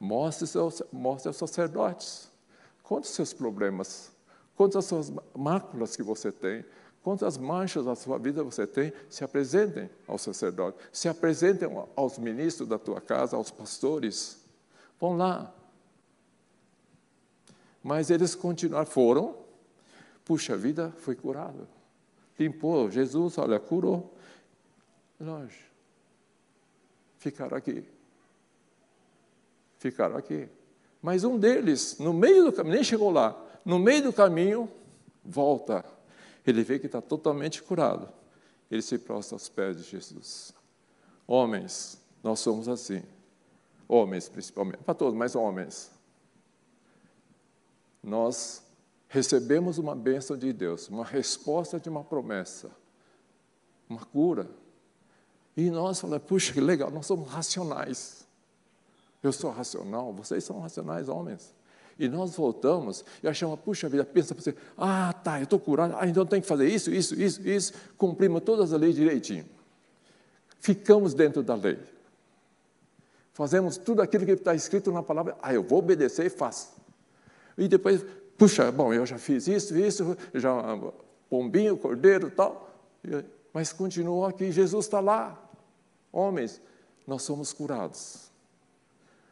Speaker 3: mostre, seus, mostre aos sacerdotes. Conte os seus problemas, conte as suas máculas que você tem, quantas manchas da sua vida você tem, se apresentem aos sacerdotes, se apresentem aos ministros da tua casa, aos pastores. Vão lá. Mas eles continuaram, foram, puxa, vida foi curada. Limpou, Jesus, olha, curou. Longe. Ficaram aqui ficaram aqui. Mas um deles, no meio do caminho, nem chegou lá, no meio do caminho, volta. Ele vê que está totalmente curado. Ele se prostra aos pés de Jesus. Homens, nós somos assim. Homens, principalmente. Para todos, mas homens. Nós recebemos uma bênção de Deus, uma resposta de uma promessa, uma cura. E nós falamos, puxa, que legal, nós somos racionais. Eu sou racional, vocês são racionais homens. E nós voltamos e achamos, puxa vida, pensa para você, ah, tá, eu estou curado, ah, então tem que fazer isso, isso, isso, isso, cumprimos todas as leis direitinho. Ficamos dentro da lei. Fazemos tudo aquilo que está escrito na palavra, ah, eu vou obedecer e faço. E depois, puxa, bom, eu já fiz isso, isso, já pombinho, cordeiro tal, mas continuou aqui, Jesus está lá. Homens, nós somos curados.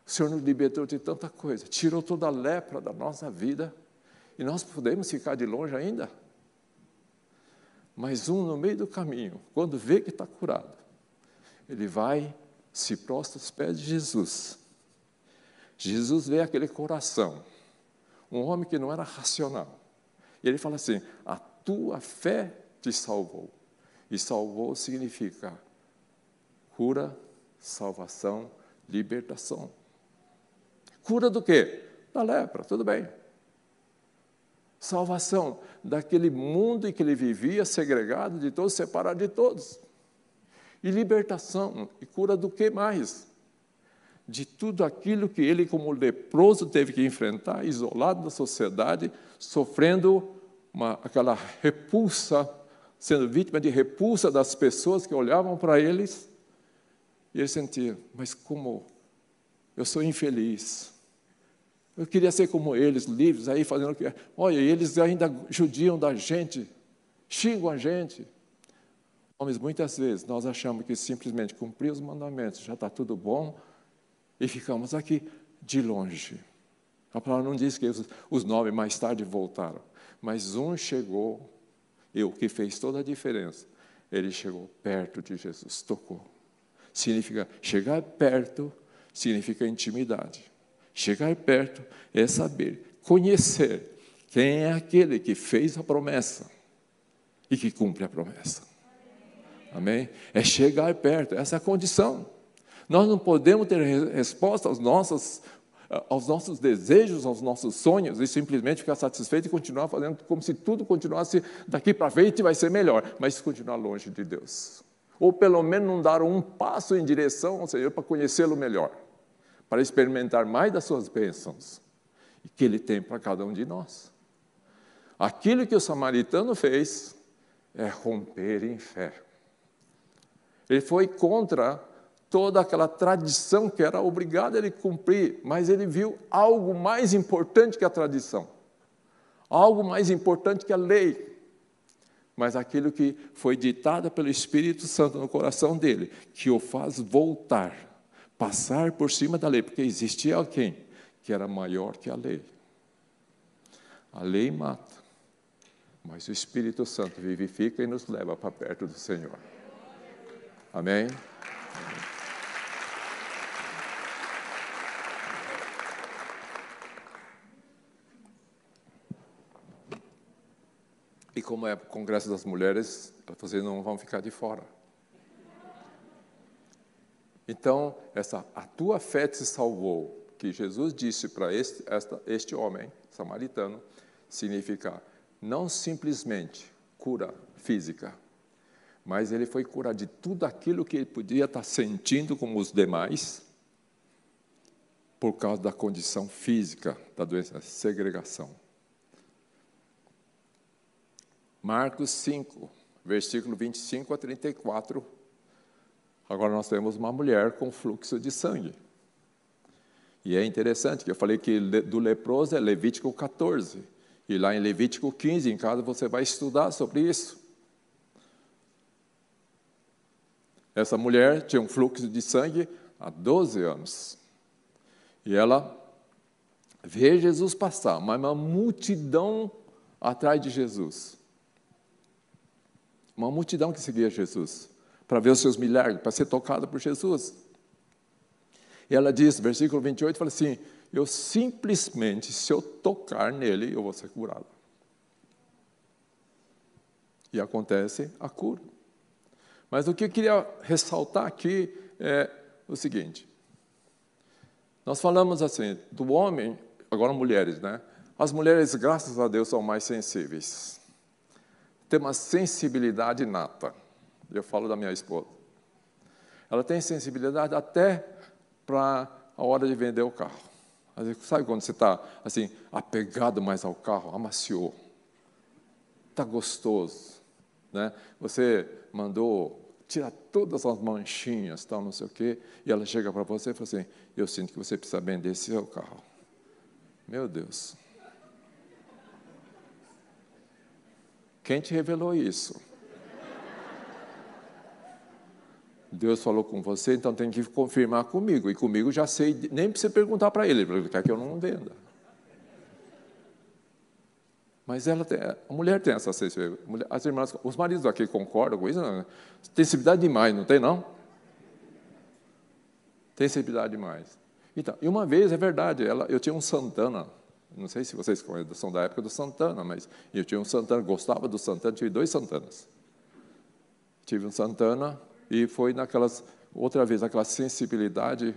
Speaker 3: O Senhor nos libertou de tanta coisa, tirou toda a lepra da nossa vida, e nós podemos ficar de longe ainda. Mas um no meio do caminho, quando vê que está curado, ele vai, se prostra aos pés de Jesus. Jesus vê aquele coração, um homem que não era racional. E ele fala assim: A tua fé te salvou. E salvou significa cura, salvação, libertação. Cura do quê? Da lepra, tudo bem. Salvação daquele mundo em que ele vivia, segregado de todos, separado de todos. E libertação, e cura do que mais? De tudo aquilo que ele, como leproso, teve que enfrentar, isolado da sociedade, sofrendo uma, aquela repulsa, sendo vítima de repulsa das pessoas que olhavam para eles. E ele sentia, mas como eu sou infeliz, eu queria ser como eles, livres, aí fazendo o que é. Olha, eles ainda judiam da gente, xingam a gente. Homens, muitas vezes nós achamos que simplesmente cumprir os mandamentos já está tudo bom e ficamos aqui de longe. A palavra não diz que os, os nove mais tarde voltaram, mas um chegou, e o que fez toda a diferença, ele chegou perto de Jesus, tocou. Significa chegar perto, significa intimidade. Chegar perto é saber, conhecer quem é aquele que fez a promessa e que cumpre a promessa. Amém? É chegar perto, essa é a condição. Nós não podemos ter resposta aos nossos, aos nossos desejos, aos nossos sonhos e simplesmente ficar satisfeito e continuar fazendo como se tudo continuasse daqui para frente vai ser melhor, mas continuar longe de Deus. Ou pelo menos não dar um passo em direção ao Senhor para conhecê-lo melhor para experimentar mais das suas bênçãos que Ele tem para cada um de nós. Aquilo que o samaritano fez é romper em fé. Ele foi contra toda aquela tradição que era obrigado ele cumprir, mas ele viu algo mais importante que a tradição, algo mais importante que a lei, mas aquilo que foi ditado pelo Espírito Santo no coração dele, que o faz voltar, passar por cima da lei, porque existia alguém que era maior que a lei. A lei mata, mas o Espírito Santo vivifica e nos leva para perto do Senhor. Amém? E como é o Congresso das Mulheres, vocês não vão ficar de fora. Então, essa, a tua fé te salvou, que Jesus disse para este, este homem samaritano, significa não simplesmente cura física, mas ele foi curar de tudo aquilo que ele podia estar sentindo como os demais, por causa da condição física da doença, segregação. Marcos 5, versículo 25 a 34. Agora nós temos uma mulher com fluxo de sangue. E é interessante que eu falei que do leproso é Levítico 14. E lá em Levítico 15, em casa, você vai estudar sobre isso. Essa mulher tinha um fluxo de sangue há 12 anos. E ela vê Jesus passar, mas uma multidão atrás de Jesus. Uma multidão que seguia Jesus para ver os seus milagres, para ser tocada por Jesus. E ela diz, versículo 28, fala assim: Eu simplesmente, se eu tocar nele, eu vou ser curado. E acontece a cura. Mas o que eu queria ressaltar aqui é o seguinte: nós falamos assim, do homem, agora mulheres, né? As mulheres, graças a Deus, são mais sensíveis tem uma sensibilidade nata. Eu falo da minha esposa. Ela tem sensibilidade até para a hora de vender o carro. Sabe quando você está assim, apegado mais ao carro, amaciou, está gostoso, né? Você mandou tirar todas as manchinhas, tal, não sei o quê, e ela chega para você e fala assim: Eu sinto que você precisa vender esse seu carro. Meu Deus, Quem te revelou isso? Deus falou com você, então tem que confirmar comigo. E comigo já sei, nem precisa perguntar para ele, ele quer que eu não venda. Mas ela tem, a mulher tem essa sensibilidade. As irmãs, os maridos aqui concordam com isso? Tem sensibilidade demais, não tem não? Tem sensibilidade demais. Então, e uma vez, é verdade, ela, eu tinha um Santana, não sei se vocês são da época do Santana, mas eu tinha um Santana, gostava do Santana, tive dois Santanas. Tive um Santana e foi naquelas, outra vez, aquela sensibilidade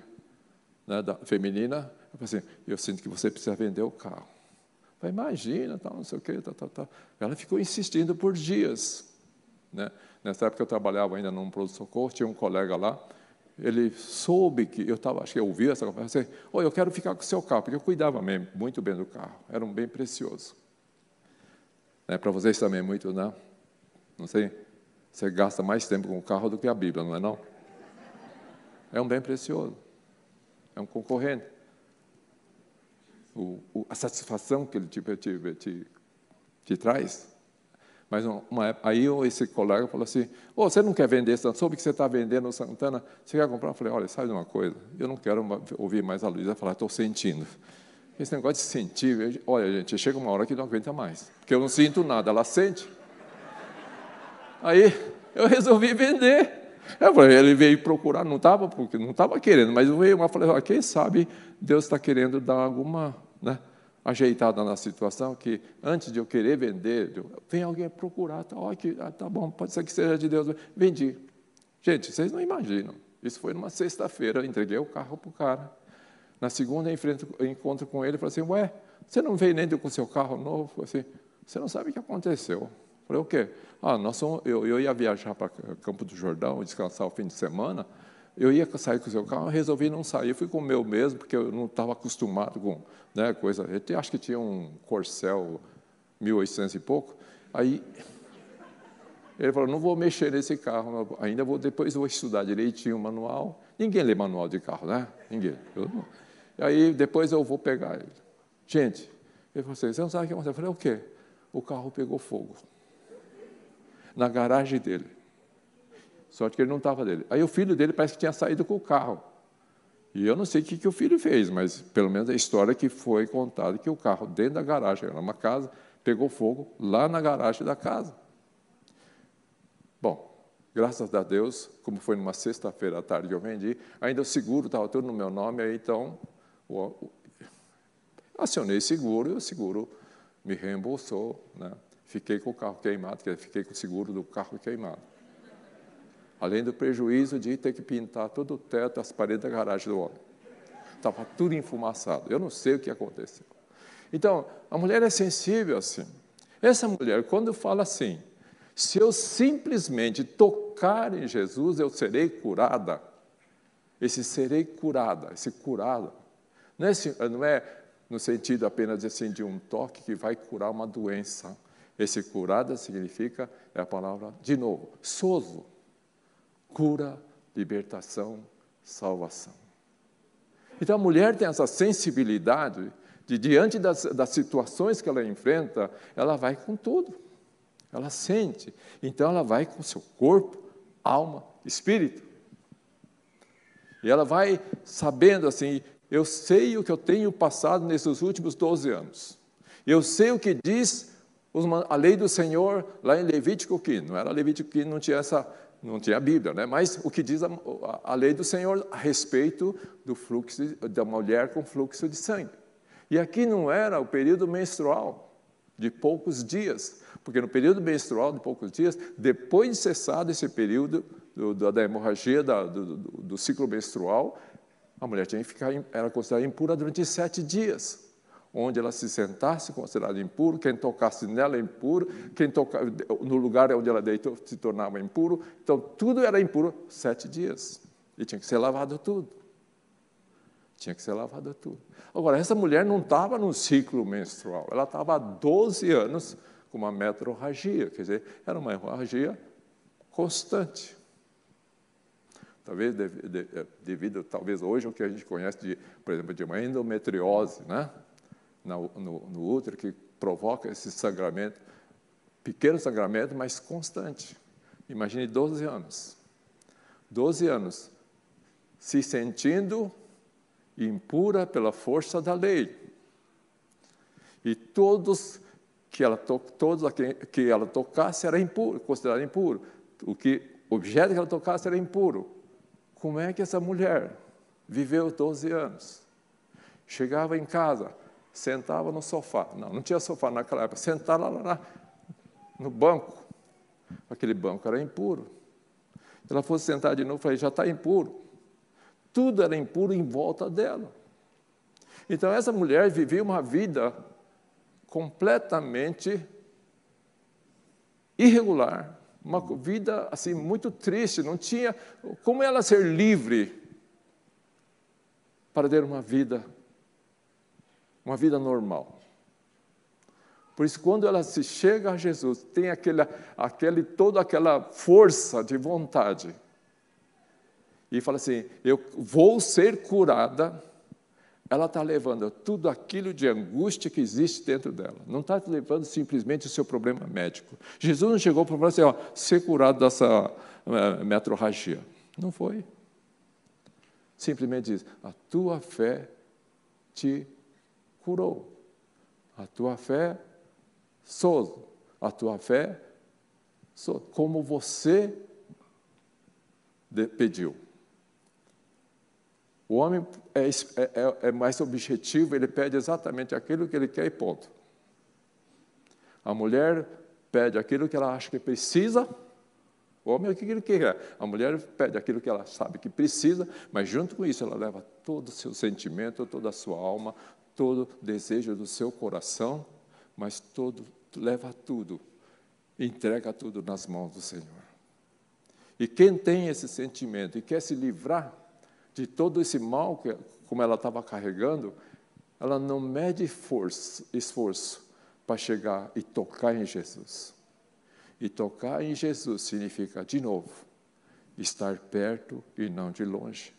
Speaker 3: né, da, feminina. Eu falei assim, eu sinto que você precisa vender o carro. Falei, imagina, tal, não sei o quê, tal, tal, tal. Ela ficou insistindo por dias. Né? Nessa época eu trabalhava ainda num pronto-socorro, tinha um colega lá, ele soube que eu estava, acho que eu ouvi essa conversa, assim, oh, eu quero ficar com o seu carro, porque eu cuidava mesmo, muito bem do carro, era um bem precioso. É, Para vocês também, muito, não? Né? Não sei, você gasta mais tempo com o carro do que a Bíblia, não é não? É um bem precioso, é um concorrente. O, o, a satisfação que ele te, te, te, te traz mas uma, aí esse colega falou assim: oh, você não quer vender Santana? Soube que você está vendendo Santana, você quer comprar? Eu falei: olha, sabe de uma coisa? Eu não quero ouvir mais a Luísa falar, estou sentindo. Esse negócio de sentir, olha, gente, chega uma hora que não aguenta mais, porque eu não sinto nada, ela sente. Aí eu resolvi vender. Eu falei, ele veio procurar, não estava porque não estava querendo, mas veio, eu falei, quem sabe Deus está querendo dar alguma, né? Ajeitada na situação que antes de eu querer vender, vem alguém procurar, tá, ó, que, ah, tá bom, pode ser que seja de Deus, vendi. Gente, vocês não imaginam. Isso foi numa sexta-feira, entreguei o carro para o cara. Na segunda, encontro com ele e falei assim, ué, você não veio nem com seu carro novo? Eu falei assim, você não sabe o que aconteceu. Eu falei, o quê? Ah, nós somos, eu, eu ia viajar para Campo do Jordão, descansar o fim de semana, eu ia sair com o seu carro, resolvi não sair, fui com o meu mesmo, porque eu não estava acostumado com né, coisa. Eu acho que tinha um Corcel 1800 e pouco. Aí ele falou: não vou mexer nesse carro, ainda vou depois vou estudar direitinho o manual. Ninguém lê manual de carro, né? Ninguém. Aí depois eu vou pegar ele. Gente, ele falou assim: você não sabe o que aconteceu? Eu falei: o quê? O carro pegou fogo na garagem dele. Sorte que ele não estava dele. Aí o filho dele parece que tinha saído com o carro. E eu não sei o que, que o filho fez, mas pelo menos a história que foi contada, que o carro dentro da garagem, era uma casa, pegou fogo lá na garagem da casa. Bom, graças a Deus, como foi numa sexta-feira à tarde eu vendi, ainda o seguro estava tudo no meu nome, aí então o, o, acionei seguro e o seguro me reembolsou. Né? Fiquei com o carro queimado, fiquei com o seguro do carro queimado além do prejuízo de ter que pintar todo o teto, as paredes da garagem do homem. Estava tudo enfumaçado. Eu não sei o que aconteceu. Então, a mulher é sensível assim. Essa mulher, quando fala assim, se eu simplesmente tocar em Jesus, eu serei curada. Esse serei curada, esse curado, não é, não é no sentido apenas assim de um toque que vai curar uma doença. Esse curada significa, é a palavra, de novo, soso cura, libertação, salvação. Então a mulher tem essa sensibilidade de, diante das, das situações que ela enfrenta, ela vai com tudo. Ela sente. Então ela vai com seu corpo, alma, espírito. E ela vai sabendo assim: eu sei o que eu tenho passado nesses últimos 12 anos. Eu sei o que diz a lei do Senhor lá em Levítico que não era Levítico que não tinha essa não tinha a Bíblia, né? mas o que diz a, a, lei do Senhor a respeito do fluxo da mulher com fluxo de sangue. E aqui não era o período menstrual de poucos dias, porque no período menstrual de poucos dias, depois de cessado esse período do, da, da, hemorragia da, do, do, do, ciclo menstrual, a mulher tinha que ficar, era considerada impura durante sete dias onde ela se sentasse considerada impuro, quem tocasse nela impuro, quem toca, no lugar onde ela deitou se tornava impuro. Então, tudo era impuro sete dias. E tinha que ser lavado tudo. Tinha que ser lavado tudo. Agora, essa mulher não estava no ciclo menstrual, ela estava há 12 anos com uma metrorragia, quer dizer, era uma hemorragia constante. Talvez devido, talvez hoje, o que a gente conhece, de, por exemplo, de uma endometriose, né? No, no, útero que provoca esse sangramento, pequeno sangramento, mas constante. Imagine 12 anos. 12 anos se sentindo impura pela força da lei. E todos que ela, to, todos que ela tocasse era impuro, considerado impuro. O que objeto que ela tocasse era impuro. Como é que essa mulher viveu 12 anos? Chegava em casa, sentava no sofá. Não, não tinha sofá naquela época. Sentava lá na, no banco. Aquele banco era impuro. Ela fosse sentar de novo, falei, já está impuro. Tudo era impuro em volta dela. Então essa mulher vivia uma vida completamente irregular, uma vida assim muito triste, não tinha como ela ser livre para ter uma vida uma vida normal. Por isso, quando ela se chega a Jesus, tem aquele, aquele, toda aquela força de vontade. E fala assim: Eu vou ser curada. Ela está levando tudo aquilo de angústia que existe dentro dela. Não está levando simplesmente o seu problema médico. Jesus não chegou para falar assim: ó, ser curado dessa uh, metrorragia. Não foi. Simplesmente diz: A tua fé te curou. A tua fé, sozo. A tua fé, sozo. Como você pediu. O homem é, é, é, é, mais objetivo, ele pede exatamente aquilo que ele quer e ponto. A mulher pede aquilo que ela acha que precisa, o homem é o que quer. A mulher pede aquilo que ela sabe que precisa, mas junto com isso ela leva todo o seu sentimento, toda a sua alma, todo desejo do seu coração, mas todo leva tudo, entrega tudo nas mãos do Senhor. E quem tem esse sentimento e quer se livrar de todo esse mal que, como ela estava carregando, ela não mede força, esforço para chegar e tocar em Jesus. E tocar em Jesus significa, de novo, estar perto e não de longe.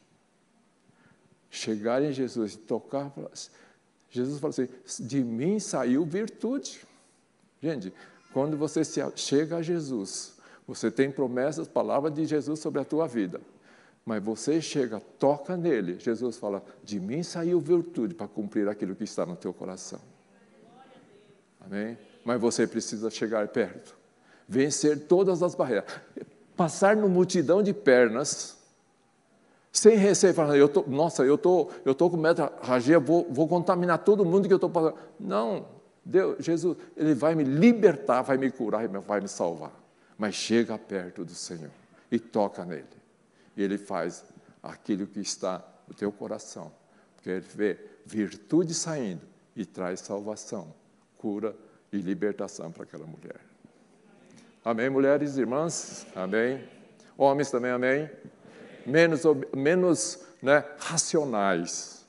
Speaker 3: Chegar em Jesus e tocar, Jesus fala assim: de mim saiu virtude. Gente, quando você chega a Jesus, você tem promessas, palavras de Jesus sobre a tua vida. Mas você chega, toca nele, Jesus fala: de mim saiu virtude para cumprir aquilo que está no teu coração. Amém? Mas você precisa chegar perto, vencer todas as barreiras, passar no multidão de pernas, sem receio, falando, eu tô, nossa, eu tô, eu tô com metralgia, vou, vou contaminar todo mundo que eu estou passando. Não, Deus, Jesus, Ele vai me libertar, vai me curar e vai me salvar. Mas chega perto do Senhor e toca nele. E Ele faz aquilo que está no teu coração. Porque Ele vê virtude saindo e traz salvação cura e libertação para aquela mulher. Amém, mulheres, irmãs? Amém. Homens também, amém? Menos, menos né, racionais.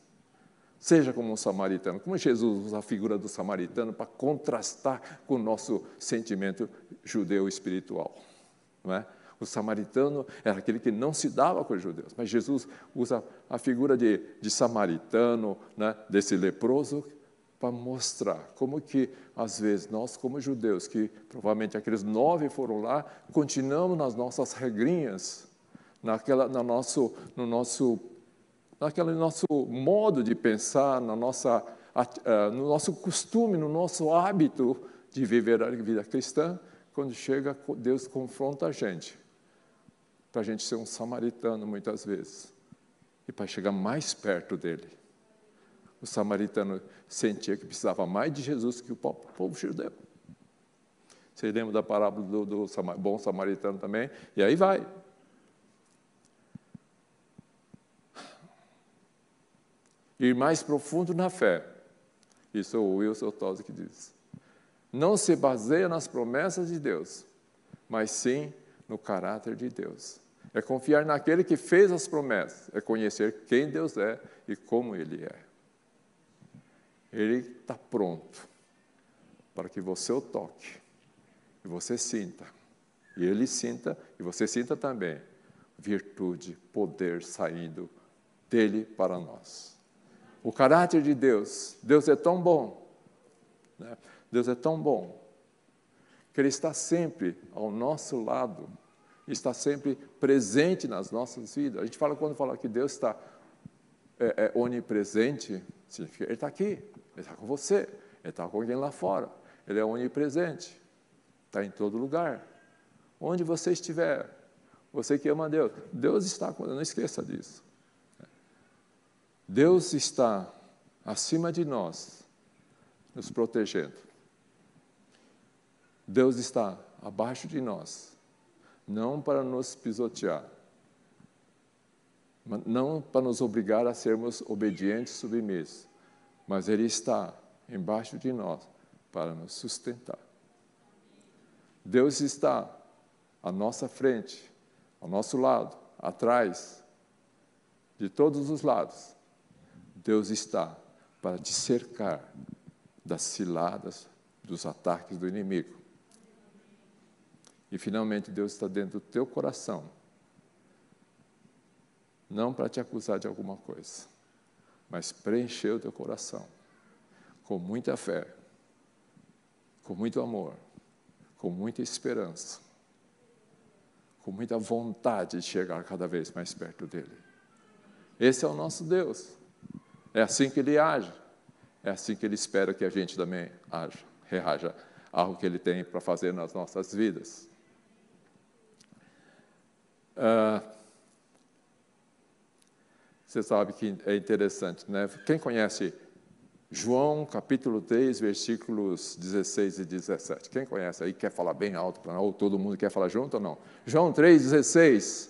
Speaker 3: Seja como um samaritano, como Jesus usa a figura do samaritano para contrastar com o nosso sentimento judeu espiritual. Não é? O samaritano era aquele que não se dava com os judeus, mas Jesus usa a figura de, de samaritano, né, desse leproso, para mostrar como que, às vezes, nós, como judeus, que provavelmente aqueles nove foram lá, continuamos nas nossas regrinhas, naquela, no, nosso, no, nosso, naquele nosso modo de pensar, na nossa, uh, no nosso costume, no nosso hábito de viver a vida cristã, quando chega, Deus confronta a gente, para a gente ser um samaritano muitas vezes, e para chegar mais perto dele o samaritano sentia que precisava mais de Jesus que o povo judeu. Vocês lembram da parábola do, do bom samaritano também? E aí vai. Ir mais profundo na fé. Isso é o Wilson Tosi que diz. Não se baseia nas promessas de Deus, mas sim no caráter de Deus. É confiar naquele que fez as promessas, é conhecer quem Deus é e como Ele é. Ele está pronto para que você o toque e você sinta. E ele sinta e você sinta também virtude, poder saindo dele para nós. O caráter de Deus, Deus é tão bom, né? Deus é tão bom, que Ele está sempre ao nosso lado, está sempre presente nas nossas vidas. A gente fala, quando fala que Deus está é, é onipresente, significa Ele está aqui, ele está com você, ele está com alguém lá fora. Ele é onipresente, está em todo lugar. Onde você estiver, você que ama Deus, Deus está com não esqueça disso. Deus está acima de nós, nos protegendo. Deus está abaixo de nós, não para nos pisotear, não para nos obrigar a sermos obedientes, submissos, mas Ele está embaixo de nós para nos sustentar. Deus está à nossa frente, ao nosso lado, atrás, de todos os lados. Deus está para te cercar das ciladas, dos ataques do inimigo. E finalmente Deus está dentro do teu coração, não para te acusar de alguma coisa mas preencher o teu coração com muita fé, com muito amor, com muita esperança, com muita vontade de chegar cada vez mais perto dele. Esse é o nosso Deus. É assim que ele age. É assim que ele espera que a gente também haja, reaja algo que ele tem para fazer nas nossas vidas. Uh, você sabe que é interessante, né? Quem conhece João capítulo 3, versículos 16 e 17? Quem conhece aí, quer falar bem alto, ou todo mundo quer falar junto ou não? João 3, 16.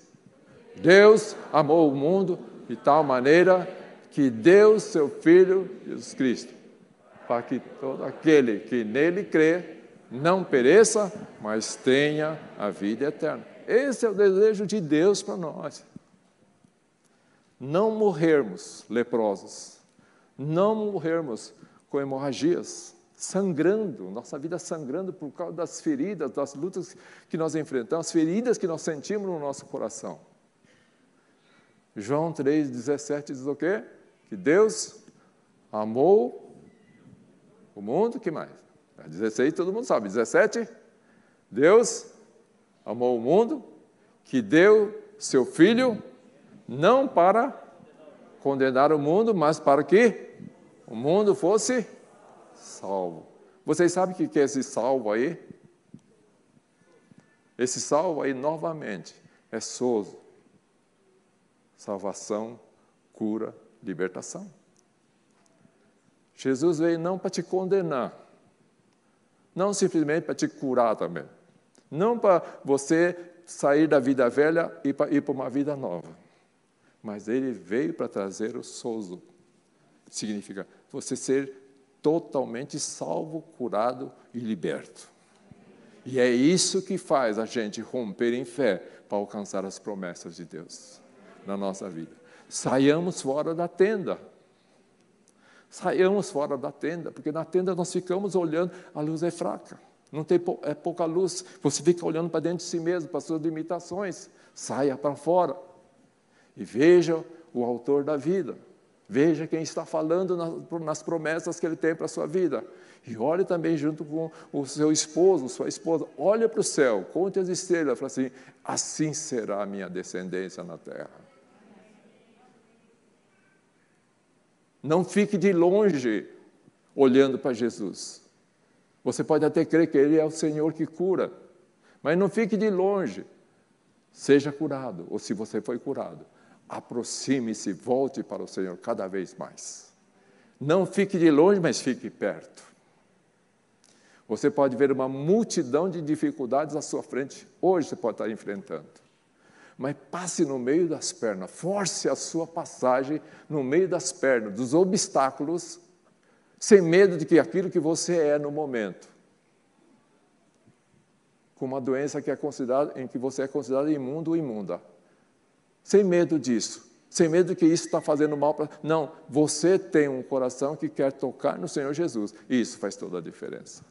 Speaker 3: Deus amou o mundo de tal maneira que deu seu Filho, Jesus Cristo, para que todo aquele que nele crê não pereça, mas tenha a vida eterna. Esse é o desejo de Deus para nós. Não morrermos leprosos, não morrermos com hemorragias, sangrando, nossa vida sangrando por causa das feridas, das lutas que nós enfrentamos, as feridas que nós sentimos no nosso coração. João 3,17 diz o quê? Que Deus amou o mundo, que mais? 16 todo mundo sabe. 17, Deus amou o mundo, que deu seu Filho, não para condenar o mundo, mas para que o mundo fosse salvo. Vocês sabem o que é esse salvo aí? Esse salvo aí, novamente, é sozo. Salvação, cura, libertação. Jesus veio não para te condenar, não simplesmente para te curar também, não para você sair da vida velha e para ir para uma vida nova, mas ele veio para trazer o sozo. Significa você ser totalmente salvo, curado e liberto. E é isso que faz a gente romper em fé para alcançar as promessas de Deus na nossa vida. Saiamos fora da tenda. Saiamos fora da tenda, porque na tenda nós ficamos olhando, a luz é fraca, não tem é pouca luz. Você fica olhando para dentro de si mesmo, para suas limitações. Saia para fora e veja o autor da vida. Veja quem está falando nas promessas que ele tem para a sua vida. E olhe também junto com o seu esposo, sua esposa. Olhe para o céu, conte as estrelas. Fala assim: assim será a minha descendência na terra. Não fique de longe olhando para Jesus. Você pode até crer que Ele é o Senhor que cura, mas não fique de longe. Seja curado, ou se você foi curado, aproxime-se, volte para o Senhor cada vez mais. Não fique de longe, mas fique perto. Você pode ver uma multidão de dificuldades à sua frente, hoje você pode estar enfrentando. Mas passe no meio das pernas, force a sua passagem no meio das pernas, dos obstáculos, sem medo de que aquilo que você é no momento, com uma doença que é considerada, em que você é considerado imundo ou imunda, sem medo disso, sem medo que isso está fazendo mal para. Não, você tem um coração que quer tocar no Senhor Jesus, e isso faz toda a diferença.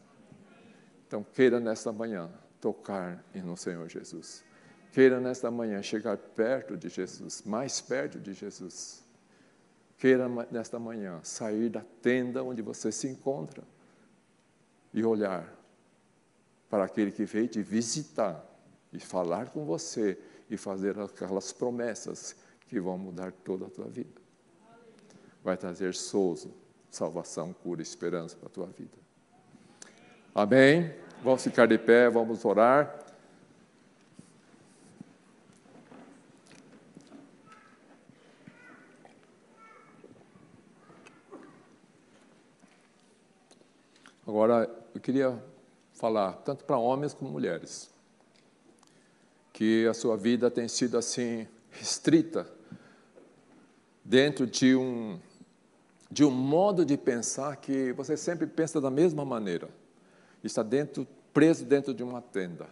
Speaker 3: Então, queira nesta manhã tocar no Senhor Jesus. Queira nesta manhã chegar perto de Jesus, mais perto de Jesus. Queira nesta manhã sair da tenda onde você se encontra e olhar para aquele que veio te visitar e falar com você e fazer aquelas promessas que vão mudar toda a tua vida. Vai trazer souzo, salvação, cura, esperança para a tua vida. Amém? Vamos ficar de pé, vamos orar. Agora, eu queria falar tanto para homens como mulheres que a sua vida tem sido assim restrita dentro de um de um modo de pensar que você sempre pensa da mesma maneira. Está dentro preso dentro de uma tenda.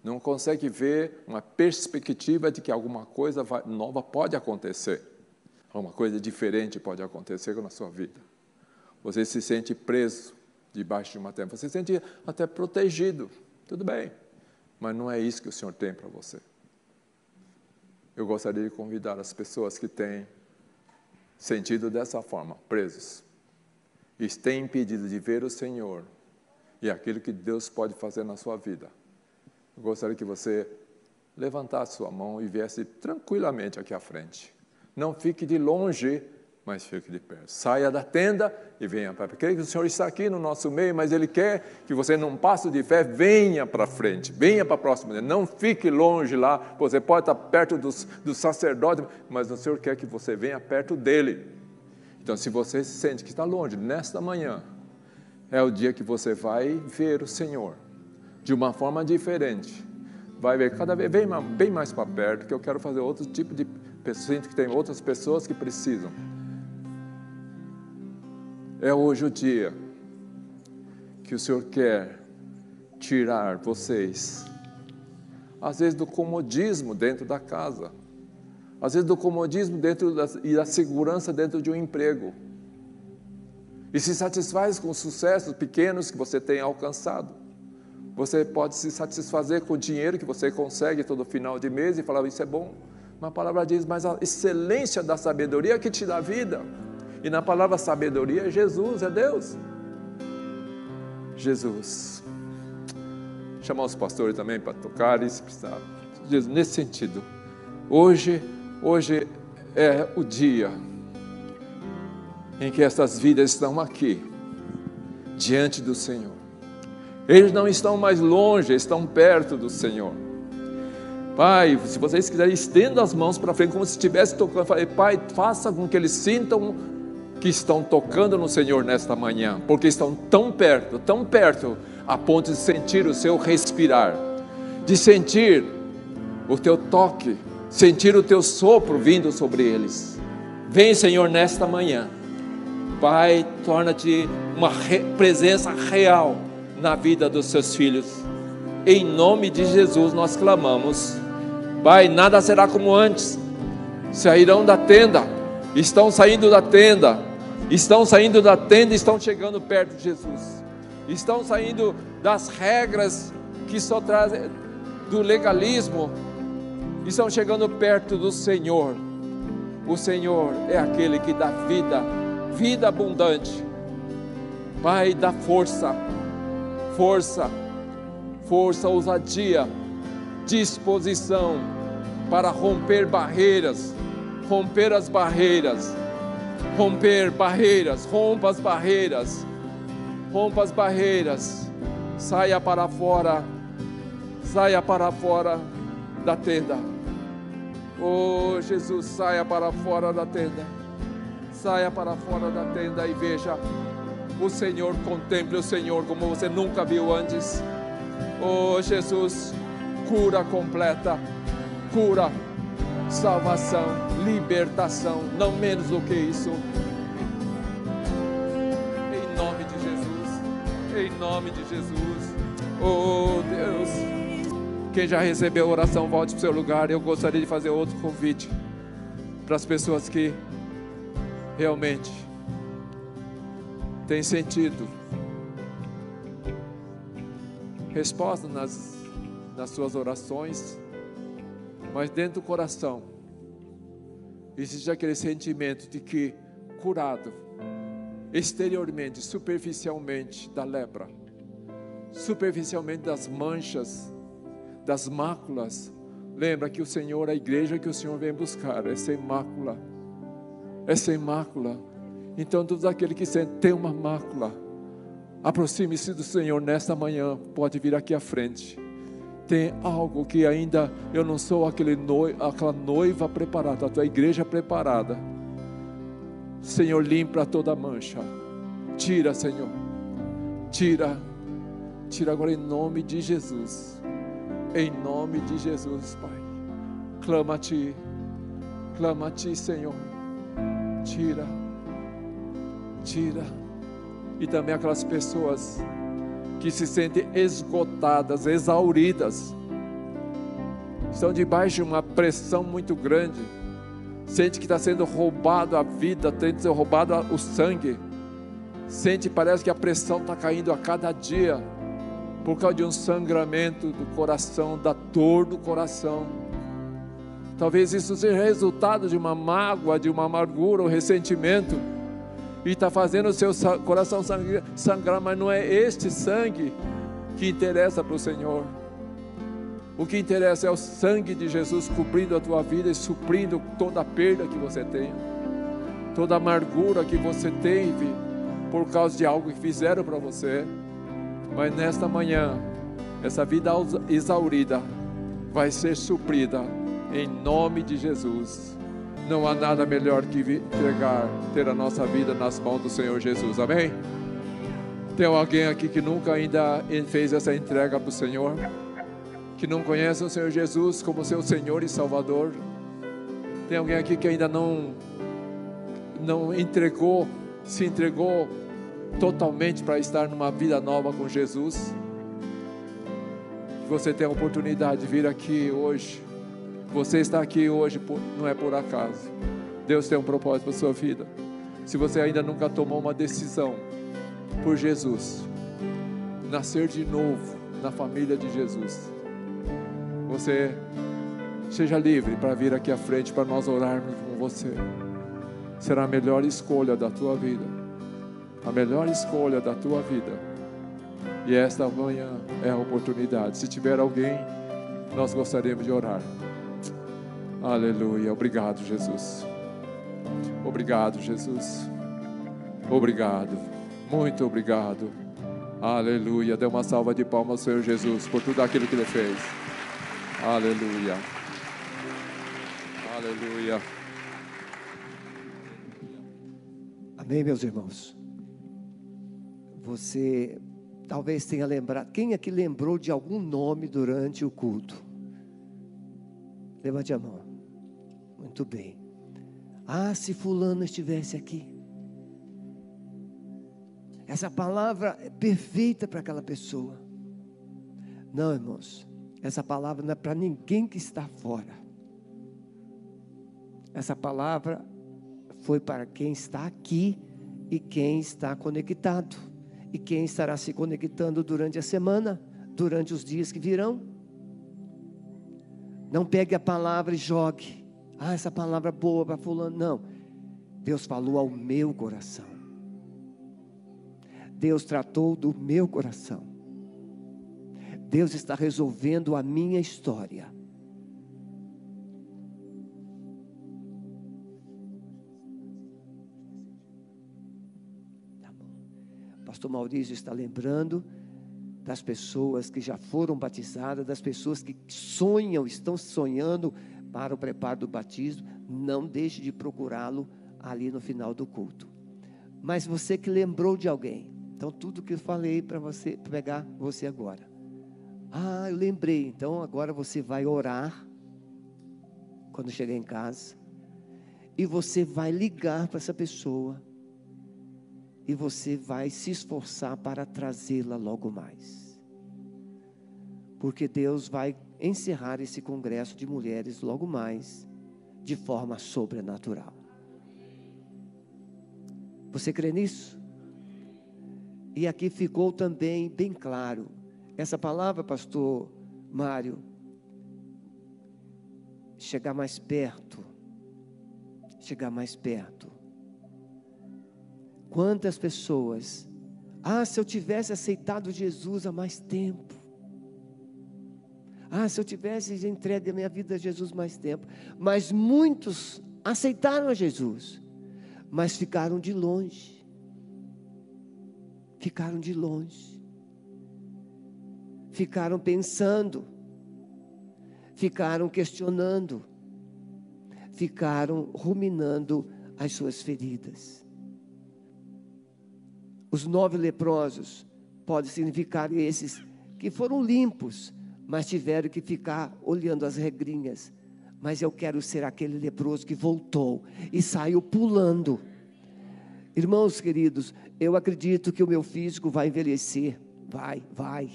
Speaker 3: Não consegue ver uma perspectiva de que alguma coisa nova pode acontecer. Alguma coisa diferente pode acontecer na sua vida. Você se sente preso debaixo de uma tenda. Você se sente até protegido. Tudo bem. Mas não é isso que o Senhor tem para você. Eu gostaria de convidar as pessoas que têm sentido dessa forma, presos, e têm impedido de ver o Senhor e aquilo que Deus pode fazer na sua vida. Eu gostaria que você levantasse sua mão e viesse tranquilamente aqui à frente. Não fique de longe mas fique de pé. Saia da tenda e venha para Creio que o Senhor está aqui no nosso meio, mas Ele quer que você, num passo de fé, venha para frente, venha para a próxima. Não fique longe lá. Você pode estar perto dos, dos sacerdotes, mas o Senhor quer que você venha perto dele. Então, se você se sente que está longe, nesta manhã, é o dia que você vai ver o Senhor de uma forma diferente. Vai ver cada vez bem, bem mais para perto, que eu quero fazer outro tipo de pessoas, que tem outras pessoas que precisam é hoje o dia que o Senhor quer tirar vocês, às vezes do comodismo dentro da casa, às vezes do comodismo dentro da, e da segurança dentro de um emprego. E se satisfaz com os sucessos pequenos que você tem alcançado. Você pode se satisfazer com o dinheiro que você consegue todo final de mês e falar: Isso é bom. Mas a palavra diz: Mas a excelência da sabedoria que te dá vida. E na palavra sabedoria é Jesus, é Deus. Jesus. Chamar os pastores também para tocar, se precisar. Nesse sentido, hoje, hoje é o dia em que essas vidas estão aqui, diante do Senhor. Eles não estão mais longe, estão perto do Senhor. Pai, se vocês quiserem, estenda as mãos para frente, como se estivesse tocando. Falei, Pai, faça com que eles sintam que estão tocando no Senhor nesta manhã, porque estão tão perto, tão perto, a ponto de sentir o seu respirar, de sentir o teu toque, sentir o teu sopro vindo sobre eles. Vem, Senhor, nesta manhã. Pai, torna-te uma re presença real na vida dos seus filhos. Em nome de Jesus nós clamamos. Pai, nada será como antes. Sairão da tenda, estão saindo da tenda, estão saindo da tenda, estão chegando perto de Jesus. Estão saindo das regras que só trazem do legalismo, estão chegando perto do Senhor. O Senhor é aquele que dá vida, vida abundante. Pai, dá força força, força, ousadia, disposição para romper barreiras, romper as barreiras, romper barreiras, rompa as barreiras, rompa as barreiras, saia para fora, saia para fora da tenda. Oh Jesus, saia para fora da tenda, saia para fora da tenda e veja o Senhor, contemple o Senhor como você nunca viu antes. Oh Jesus, cura completa, cura, salvação, libertação, não menos do que isso. Em nome de Jesus, em nome de Jesus. Oh Deus, quem já recebeu a oração, volte para o seu lugar. Eu gostaria de fazer outro convite para as pessoas que realmente tem sentido. Resposta nas, nas suas orações, mas dentro do coração existe aquele sentimento de que curado, exteriormente, superficialmente da lepra, superficialmente das manchas, das máculas. Lembra que o Senhor, a igreja que o Senhor vem buscar, é sem mácula, é sem mácula então, todos aqueles que tem uma mácula, aproxime-se do Senhor nesta manhã, pode vir aqui à frente. Tem algo que ainda eu não sou aquele aquela noiva preparada, a tua igreja preparada. Senhor, limpa toda mancha. Tira, Senhor. Tira. Tira agora em nome de Jesus. Em nome de Jesus, Pai. Clama a Ti. Clama a Ti, Senhor. Tira tira. E também aquelas pessoas que se sentem esgotadas, exauridas, estão debaixo de uma pressão muito grande, sente que está sendo roubado a vida, tem ser roubado o sangue, sente, parece que a pressão está caindo a cada dia, por causa de um sangramento do coração, da dor do coração. Talvez isso seja resultado de uma mágoa, de uma amargura, um ressentimento e está fazendo o seu coração sangrar, mas não é este sangue que interessa para o Senhor. O que interessa é o sangue de Jesus cobrindo a tua vida e suprindo toda a perda que você tem, toda a amargura que você teve por causa de algo que fizeram para você. Mas nesta manhã, essa vida exaurida vai ser suprida em nome de Jesus. Não há nada melhor que entregar, ter a nossa vida nas mãos do Senhor Jesus. Amém? Tem alguém aqui que nunca ainda fez essa entrega para o Senhor? Que não conhece o Senhor Jesus como seu Senhor e Salvador? Tem alguém aqui que ainda não não entregou, se entregou totalmente para estar numa vida nova com Jesus. Que você tenha a oportunidade de vir aqui hoje. Você está aqui hoje não é por acaso. Deus tem um propósito para a sua vida. Se você ainda nunca tomou uma decisão por Jesus, nascer de novo na família de Jesus, você seja livre para vir aqui à frente para nós orarmos com você. Será a melhor escolha da tua vida. A melhor escolha da tua vida. E esta manhã é a oportunidade. Se tiver alguém, nós gostaríamos de orar. Aleluia. Obrigado, Jesus. Obrigado, Jesus. Obrigado. Muito obrigado. Aleluia. Dê uma salva de palmas ao Senhor Jesus por tudo aquilo que Ele fez. Aleluia. Aleluia.
Speaker 1: Amém, meus irmãos. Você talvez tenha lembrado. Quem aqui lembrou de algum nome durante o culto? Levante a mão. Muito bem. Ah, se Fulano estivesse aqui. Essa palavra é perfeita para aquela pessoa. Não, irmãos. Essa palavra não é para ninguém que está fora. Essa palavra foi para quem está aqui e quem está conectado. E quem estará se conectando durante a semana, durante os dias que virão. Não pegue a palavra e jogue. Ah, essa palavra boa para fulano. Não. Deus falou ao meu coração. Deus tratou do meu coração. Deus está resolvendo a minha história. Tá bom. Pastor Maurício está lembrando das pessoas que já foram batizadas, das pessoas que sonham, estão sonhando para o preparo do batismo. Não deixe de procurá-lo ali no final do culto. Mas você que lembrou de alguém, então tudo que eu falei para você pegar você agora. Ah, eu lembrei. Então agora você vai orar quando chegar em casa. E você vai ligar para essa pessoa. E você vai se esforçar para trazê-la logo mais. Porque Deus vai encerrar esse congresso de mulheres logo mais, de forma sobrenatural. Você crê nisso? E aqui ficou também bem claro essa palavra, pastor Mário, chegar mais perto, chegar mais perto. Quantas pessoas, ah, se eu tivesse aceitado Jesus há mais tempo. Ah, se eu tivesse entregue a minha vida a Jesus mais tempo. Mas muitos aceitaram a Jesus, mas ficaram de longe. Ficaram de longe ficaram pensando, ficaram questionando, ficaram ruminando as suas feridas. Os nove leprosos podem significar esses que foram limpos, mas tiveram que ficar olhando as regrinhas. Mas eu quero ser aquele leproso que voltou e saiu pulando. Irmãos queridos, eu acredito que o meu físico vai envelhecer. Vai, vai.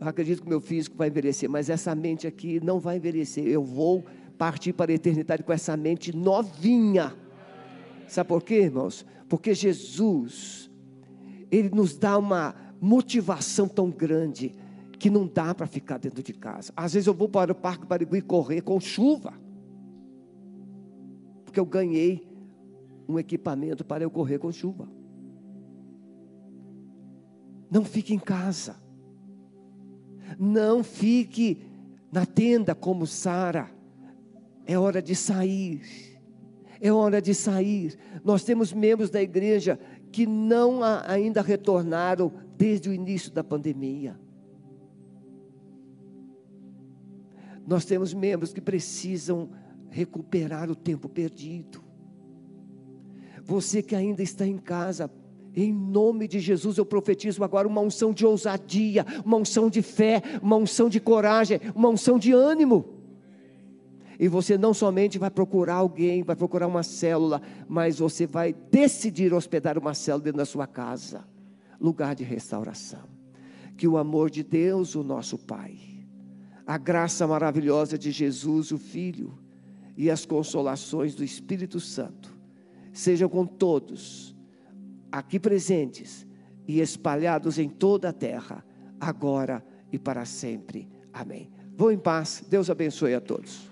Speaker 1: Eu acredito que meu físico vai envelhecer, mas essa mente aqui não vai envelhecer. Eu vou partir para a eternidade com essa mente novinha. Sabe por quê, irmãos? Porque Jesus, Ele nos dá uma motivação tão grande que não dá para ficar dentro de casa. Às vezes eu vou para o Parque Barigui correr com chuva, porque eu ganhei um equipamento para eu correr com chuva. Não fique em casa. Não fique na tenda como Sara. É hora de sair. É hora de sair. Nós temos membros da igreja que não ainda retornaram desde o início da pandemia. Nós temos membros que precisam recuperar o tempo perdido. Você que ainda está em casa, em nome de Jesus, eu profetizo agora uma unção de ousadia, uma unção de fé, uma unção de coragem, uma unção de ânimo. E você não somente vai procurar alguém, vai procurar uma célula, mas você vai decidir hospedar uma célula dentro da sua casa lugar de restauração. Que o amor de Deus, o nosso Pai, a graça maravilhosa de Jesus, o Filho, e as consolações do Espírito Santo sejam com todos aqui presentes e espalhados em toda a terra, agora e para sempre. Amém. Vou em paz. Deus abençoe a todos.